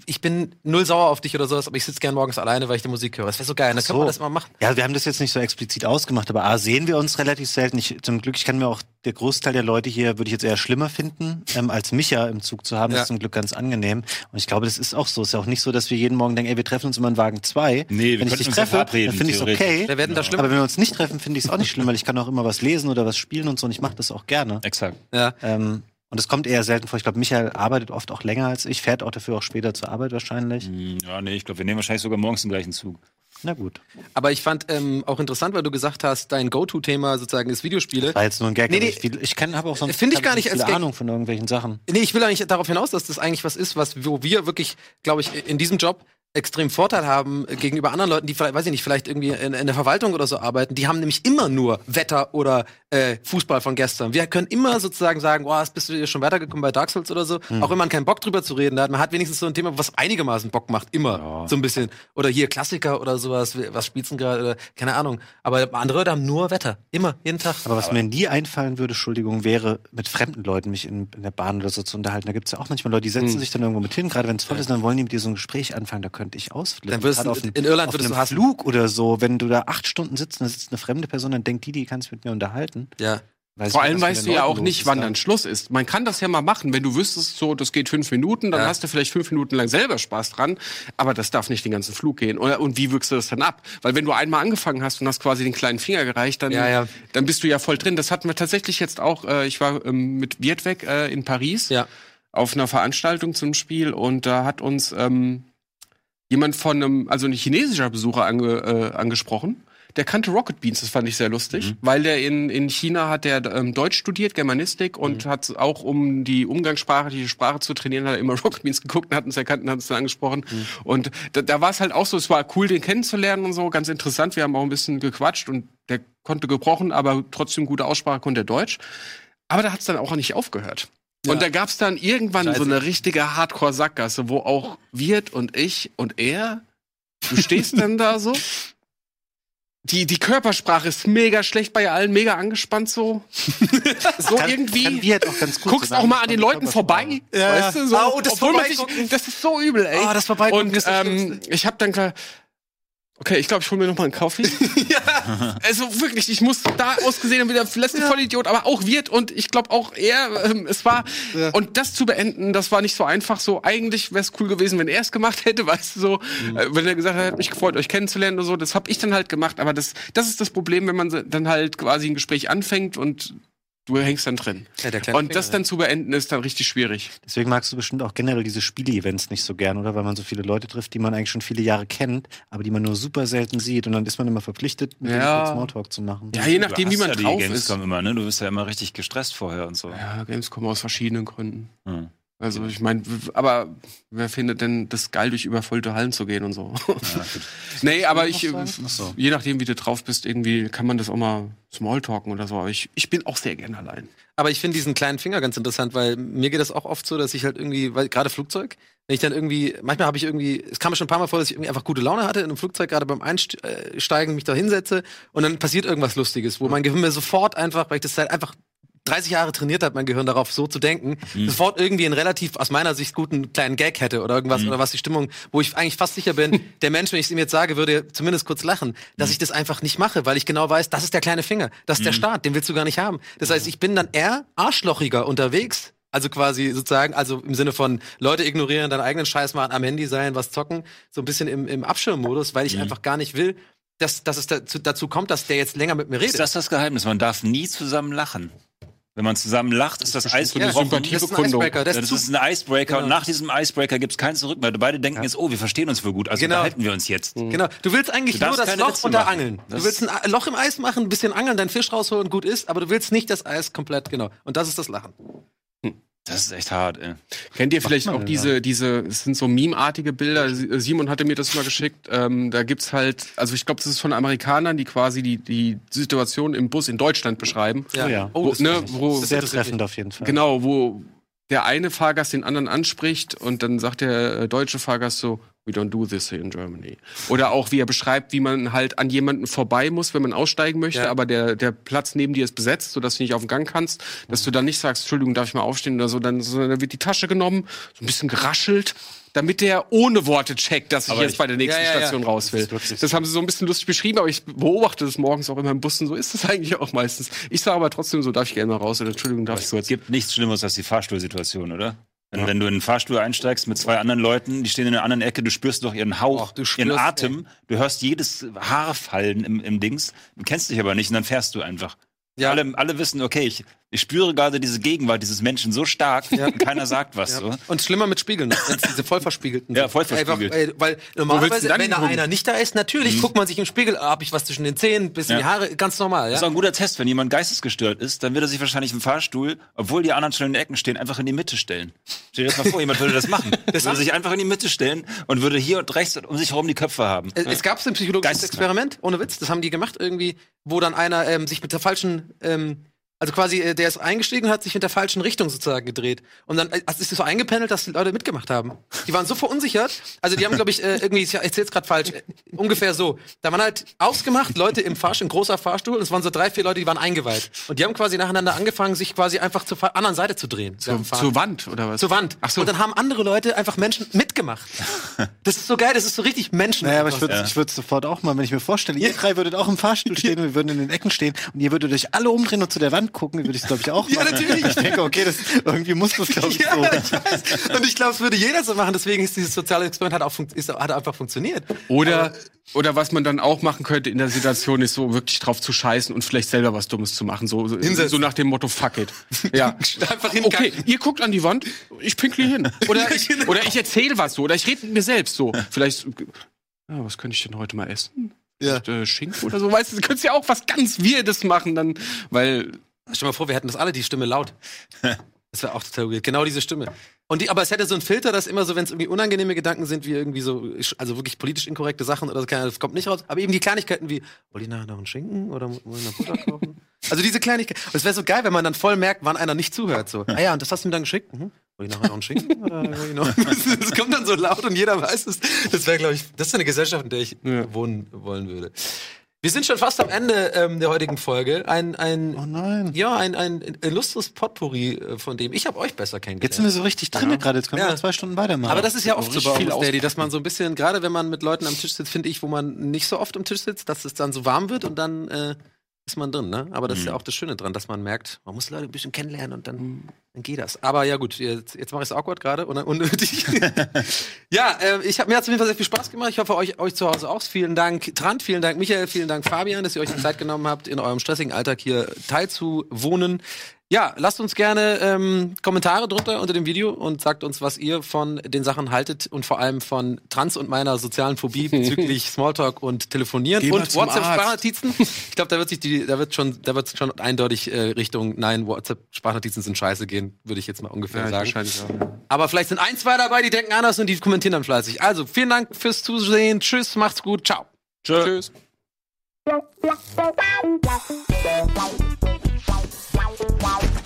ich bin null sauer auf dich oder sowas, aber ich sitze gern morgens alleine, weil ich die Musik höre. Das wäre so geil. Dann Ach können wir so. das mal machen. Ja, wir haben das jetzt nicht so explizit ausgemacht, aber A, sehen wir uns relativ selten. Ich, zum Glück, ich kann mir auch, der Großteil der Leute hier würde ich jetzt eher schlimmer finden, ähm, als Micha im Zug zu haben. Ja. Das ist zum Glück ganz angenehm. Und ich glaube, das ist auch so. Es ist ja auch nicht so, dass wir jeden Morgen denken, ey, wir treffen uns immer in Wagen 2. Nee, wir Wenn ich dich uns ja treffe, verabreden, dann finde ich es okay. Wir werden da schlimm. Aber wenn wir uns nicht treffen, finde ich es auch nicht schlimm, weil ich kann auch immer was lesen oder was spielen und so. Und ich mache das auch gerne. Exakt. Ja. Ähm, und es kommt eher selten vor. Ich glaube, Michael arbeitet oft auch länger als ich, fährt auch dafür auch später zur Arbeit wahrscheinlich. Hm, Ja, nee, ich glaube, wir nehmen wahrscheinlich sogar morgens den gleichen Zug. Na gut. Aber ich fand ähm, auch interessant, weil du gesagt hast, dein Go-To-Thema sozusagen ist Videospiele. War jetzt nur ein Gag. Nee, nee. ich, ich kenne aber auch sonst Finde ich gar nicht als Gag. Ahnung von irgendwelchen Sachen. Nee, ich will eigentlich darauf hinaus, dass das eigentlich was ist, was wo wir wirklich, glaube ich, in diesem Job extrem Vorteil haben äh, gegenüber anderen Leuten, die vielleicht, weiß ich nicht, vielleicht irgendwie in, in der Verwaltung oder so arbeiten. Die haben nämlich immer nur Wetter oder äh, Fußball von gestern. Wir können immer sozusagen sagen, boah, bist du hier schon weitergekommen bei Dark Souls oder so. Hm. Auch wenn man keinen Bock drüber zu reden hat. Man hat wenigstens so ein Thema, was einigermaßen Bock macht, immer so ein bisschen. Oder hier Klassiker oder sowas. Was spielst du denn gerade? Oder keine Ahnung. Aber andere Leute haben nur Wetter, immer, jeden Tag. Aber was mir nie einfallen würde, Entschuldigung, wäre, mit fremden Leuten mich in, in der Bahn oder so zu unterhalten. Da gibt's ja auch manchmal Leute, die setzen Hm. sich dann irgendwo mit hin, gerade wenn es voll ist, dann wollen die mit dir so ein Gespräch anfangen, da könnte ich ausflippen. Dann würdest du- auf einem- in Irland auf würdest einem du. Flug oder so, wenn du da acht Stunden sitzt und da sitzt eine fremde Person, dann denkt die, die kann sich mit mir unterhalten. Ja. Weiß Vor ich, allem weißt du ja auch nicht, wann da. dann Schluss ist. Man kann das ja mal machen, wenn du wüsstest, so, das geht fünf Minuten, dann Ja. hast du vielleicht fünf Minuten lang selber Spaß dran, aber das darf nicht den ganzen Flug gehen. Und wie wirkst du das dann ab? Weil wenn du einmal angefangen hast und hast quasi den kleinen Finger gereicht, dann, Ja, ja. dann bist du ja voll drin. Das hatten wir tatsächlich jetzt auch, äh, ich war ähm, mit Wirtweg äh, in Paris Ja. auf einer Veranstaltung zum Spiel und da hat uns ähm, jemand von einem, also ein chinesischer Besucher ange, äh, angesprochen. Der kannte Rocket Beans, das fand ich sehr lustig, weil der in, in China hat der ähm, Deutsch studiert, Germanistik und hat auch um die Umgangssprache, die Sprache zu trainieren, hat er immer Rocket Beans geguckt und hat uns erkannt und hat uns dann angesprochen. Und da, da war es halt auch so, es war cool, den kennenzulernen und so, ganz interessant. Wir haben auch ein bisschen gequatscht und der konnte gebrochen, aber trotzdem gute Aussprache, konnte er Deutsch. Aber da hat es dann auch nicht aufgehört. Und da gab es dann irgendwann so eine richtige Hardcore-Sackgasse, wo auch Wirt und ich und er, du stehst dann da so. Die, die Körpersprache ist mega schlecht bei allen, mega angespannt so. so Kann, irgendwie. kann auch ganz gut guckst auch mal an den Leuten vorbei. Ja, weißt du, so, Ah, und das obwohl man sich, das ist so übel, ey. Oh, das Vorbeigucken Und ähm, ich habe dann klar, okay, ich glaube, ich hole mir noch mal einen Kaffee. ja. Also wirklich, ich muss da ausgesehen haben, wie der letzte Vollidiot, aber auch wird und ich glaube auch er, ähm, es war und das zu beenden, das war nicht so einfach. So eigentlich wäre es cool gewesen, wenn er es gemacht hätte, weißt du so, äh, wenn er gesagt hat, hat mich gefreut, euch kennenzulernen oder so. Das habe ich dann halt gemacht, aber das, das ist das Problem, wenn man dann halt quasi ein Gespräch anfängt und du hängst dann drin. Ja, der kleine Und das dann zu beenden ist dann richtig schwierig. Deswegen magst du bestimmt auch generell diese Spiele-Events nicht so gern, oder? Weil man so viele Leute trifft, die man eigentlich schon viele Jahre kennt, aber die man nur super selten sieht. Und dann ist man immer verpflichtet, mit Ja. kurz Smalltalk zu machen. Ja, je nachdem, wie man ja die drauf ist. Gamescom immer, ne? Du bist ja immer richtig gestresst vorher und so. Ja, Gamescom aus verschiedenen Gründen. Hm. Also ich meine, aber wer findet denn das geil, durch überfüllte Hallen zu gehen und so? Ja, nee, aber ich, äh, so. je nachdem, wie du drauf bist, irgendwie kann man das auch mal Smalltalken oder so. Aber ich, ich bin auch sehr gern allein. Aber ich finde diesen kleinen Finger ganz interessant, weil mir geht das auch oft so, dass ich halt irgendwie, weil gerade Flugzeug, wenn ich dann irgendwie, manchmal habe ich irgendwie, es kam mir schon ein paar Mal vor, dass ich irgendwie einfach gute Laune hatte in einem Flugzeug, gerade beim Einsteigen mich da hinsetze und dann passiert irgendwas Lustiges, wo mein Gehirn mir sofort einfach, weil ich das halt einfach 30 Jahre trainiert hat, mein Gehirn darauf so zu denken, sofort irgendwie einen relativ aus meiner Sicht guten kleinen Gag hätte oder irgendwas oder was die Stimmung, wo ich eigentlich fast sicher bin, der Mensch, wenn ich es ihm jetzt sage, würde zumindest kurz lachen, dass ich das einfach nicht mache, weil ich genau weiß, das ist der kleine Finger, das ist der Start, den willst du gar nicht haben. Das heißt, ich bin dann eher arschlochiger unterwegs. Also quasi sozusagen, also im Sinne von Leute ignorieren, deinen eigenen Scheiß machen, am Handy sein, was zocken, so ein bisschen im, im Abschirmmodus, weil ich einfach gar nicht will, dass, dass es dazu, dazu kommt, dass der jetzt länger mit mir redet. Ist das das Geheimnis? Man darf nie zusammen lachen. Wenn man zusammen lacht, ist das Eis so. Sympathie- Das ist ein. Icebreaker. Das Ja, ist das ist ein Icebreaker Genau. und nach diesem Icebreaker gibt es kein Zurück mehr. Beide denken jetzt, oh, wir verstehen uns voll gut, also Genau. unterhalten wir uns jetzt. Genau. Du willst eigentlich Du nur das Loch Witze unter machen. Angeln. Du willst ein Loch im Eis machen, ein bisschen angeln, deinen Fisch rausholen und gut ist, aber du willst nicht das Eis komplett, genau. Und das ist das Lachen. Das ist echt hart, ey. Kennt ihr vielleicht auch diese, diese, es sind so meme-artige Bilder. Simon hatte mir das mal geschickt. Ähm, da gibt's halt, also ich glaube, das ist von Amerikanern, die quasi die, die Situation im Bus in Deutschland beschreiben. Oh ja. Oh, Wo, das ne, wo, Das Sehr treffend auf jeden Fall. Genau, wo der eine Fahrgast den anderen anspricht und dann sagt der äh, deutsche Fahrgast so, we don't do this here in Germany. Oder auch, wie er beschreibt, wie man halt an jemanden vorbei muss, wenn man aussteigen möchte, Ja. aber der, der Platz neben dir ist besetzt, sodass du nicht auf den Gang kannst, dass du dann nicht sagst, Entschuldigung, darf ich mal aufstehen oder so, dann, sondern dann wird die Tasche genommen, so ein bisschen geraschelt, damit der ohne Worte checkt, dass ich Aber jetzt ich- bei der nächsten Ja, ja, ja. Station raus will. Das Das haben sie so ein bisschen lustig beschrieben, aber ich beobachte das morgens auch immer im Bussen, so ist das eigentlich auch meistens. Ich sage aber trotzdem so, darf ich gerne mal raus oder Entschuldigung, darf ich Es kurz. gibt nichts Schlimmeres als die Fahrstuhlsituation, oder? Wenn, wenn du in den Fahrstuhl einsteigst mit zwei anderen Leuten, die stehen in einer anderen Ecke, du spürst doch ihren Hauch, Och, ihren Atem, du hörst jedes Haar fallen im, im Dings, du kennst dich aber nicht und dann fährst du einfach. Ja. Alle, alle wissen, okay, ich, ich spüre gerade diese Gegenwart dieses Menschen so stark und keiner sagt was. So. Und schlimmer mit Spiegeln, wenn es diese voll verspiegelten Ja, sind. voll verspiegelt. Einfach, ey, weil willst normalerweise, wenn da gucken? einer nicht da ist, natürlich guckt man sich im Spiegel, ah, hab ich was zwischen den Zähnen, bis in die Ja. Haare, ganz normal, Das ist ja. auch ein guter Test, wenn jemand geistesgestört ist, dann wird er sich wahrscheinlich im Fahrstuhl, obwohl die anderen schon in den Ecken stehen, einfach in die Mitte stellen. Stell dir das mal vor, jemand würde das machen. Das würde sich einfach in die Mitte stellen und würde hier und rechts um sich herum die Köpfe haben. Es, es gab ein psychologisches. Experiment, ohne Witz, das haben die gemacht irgendwie, wo dann einer ähm, sich mit der falschen, ähm, also quasi, äh, der ist eingestiegen und hat sich in der falschen Richtung sozusagen gedreht. Und dann es ist es so eingependelt, dass die Leute mitgemacht haben. Die waren so verunsichert. Also die haben, glaube ich, äh, irgendwie, ich erzähl's gerade falsch, äh, ungefähr so. Da waren halt ausgemacht, Leute im Fahrstuhl, ein großer Fahrstuhl, und es waren so drei, vier Leute, die waren eingeweiht. Und die haben quasi nacheinander angefangen, sich quasi einfach zur anderen Seite zu drehen. Zur, zur Wand, oder was? zur Wand. Ach so. Und dann haben andere Leute einfach Menschen mitgemacht. Das ist so geil, das ist so richtig Menschen. Naja, aber ich würde ich würd sofort auch mal, wenn ich mir vorstelle, ihr drei würdet auch im Fahrstuhl stehen und wir würden in den Ecken stehen und ihr würdet euch alle umdrehen und zu der Wand gucken, würde ich es, glaube ich, auch Ja, machen. natürlich. Ich denke, okay, das, irgendwie muss das, glaube ich, Ja, so. ich weiß. Und ich glaube, es würde jeder so machen. Deswegen ist dieses soziale Experiment hat auch ist, hat einfach funktioniert. Oder, oder was man dann auch machen könnte in der Situation, ist so wirklich drauf zu scheißen und vielleicht selber was Dummes zu machen. So, so, nach dem Motto, fuck it. Ja. Einfach Okay, hinkacken. ihr guckt an die Wand, ich pinkle hier hin. Oder ich, oder ich erzähle was so, oder ich rede mit mir selbst so. Vielleicht, ja, was könnte ich denn heute mal essen? Ja. Äh, Schinken oder so, weißt du, du könntest ja auch was ganz Weirdes machen, dann, weil Stell dir mal vor, wir hätten das alle die Stimme laut. Das wäre auch total weird. Genau diese Stimme. Und die, aber es hätte so einen Filter, dass immer so, wenn es irgendwie unangenehme Gedanken sind, wie irgendwie so, also wirklich politisch inkorrekte Sachen oder so, das kommt nicht raus. Aber eben die Kleinigkeiten wie, wollt ihr nachher noch einen Schinken oder wollen wir noch Butter kaufen? Also diese Kleinigkeiten. Und es wäre so geil, wenn man dann voll merkt, wann einer nicht zuhört. So, ah ja, und das hast du mir dann geschickt? Mhm. Wollt ihr nachher noch einen Schinken? Oder ihr noch? Das kommt dann so laut und jeder weiß es. Das wäre, glaube ich, das ist eine Gesellschaft, in der ich Ja. wohnen wollen würde. Wir sind schon fast am Ende ähm, der heutigen Folge. Ein, ein, Oh nein. ja, ein, ein illustres Potpourri äh, von dem. Ich habe euch besser kennengelernt. Jetzt sind wir so richtig drin gerade, jetzt können wir Ja. noch zwei Stunden weitermachen. aber das ist ja oft so bei viel Office Daddy, dass man so ein bisschen, gerade wenn man mit Leuten am Tisch sitzt, finde ich, wo man nicht so oft am Tisch sitzt, dass es dann so warm wird und dann äh, ist man drin, ne? Aber das ist ja auch das Schöne dran, dass man merkt, man muss Leute ein bisschen kennenlernen und dann, dann geht das. Aber ja gut, jetzt, jetzt mache ich es awkward gerade und unnötig. ja, äh, ich hab, mir hat es auf jeden Fall sehr viel Spaß gemacht. Ich hoffe, euch, euch zu Hause auch. Vielen Dank, Trant, vielen Dank, Michael, vielen Dank, Fabian, dass ihr euch die Zeit genommen habt, in eurem stressigen Alltag hier teilzuwohnen. Ja, lasst uns gerne ähm, Kommentare drunter unter dem Video und sagt uns, was ihr von den Sachen haltet und vor allem von Trans und meiner sozialen Phobie bezüglich Smalltalk und Telefonieren Geh und WhatsApp-Sprachnotizen. Ich glaube, da wird sich die, da wird schon, da wird schon eindeutig äh, Richtung Nein, WhatsApp-Sprachnotizen sind scheiße gehen, würde ich jetzt mal ungefähr ja, sagen. auch. Ja. Aber vielleicht sind ein, zwei dabei, die denken anders und die kommentieren dann fleißig. Also vielen Dank fürs Zusehen. Tschüss, macht's gut, ciao. Tschüss. Wow.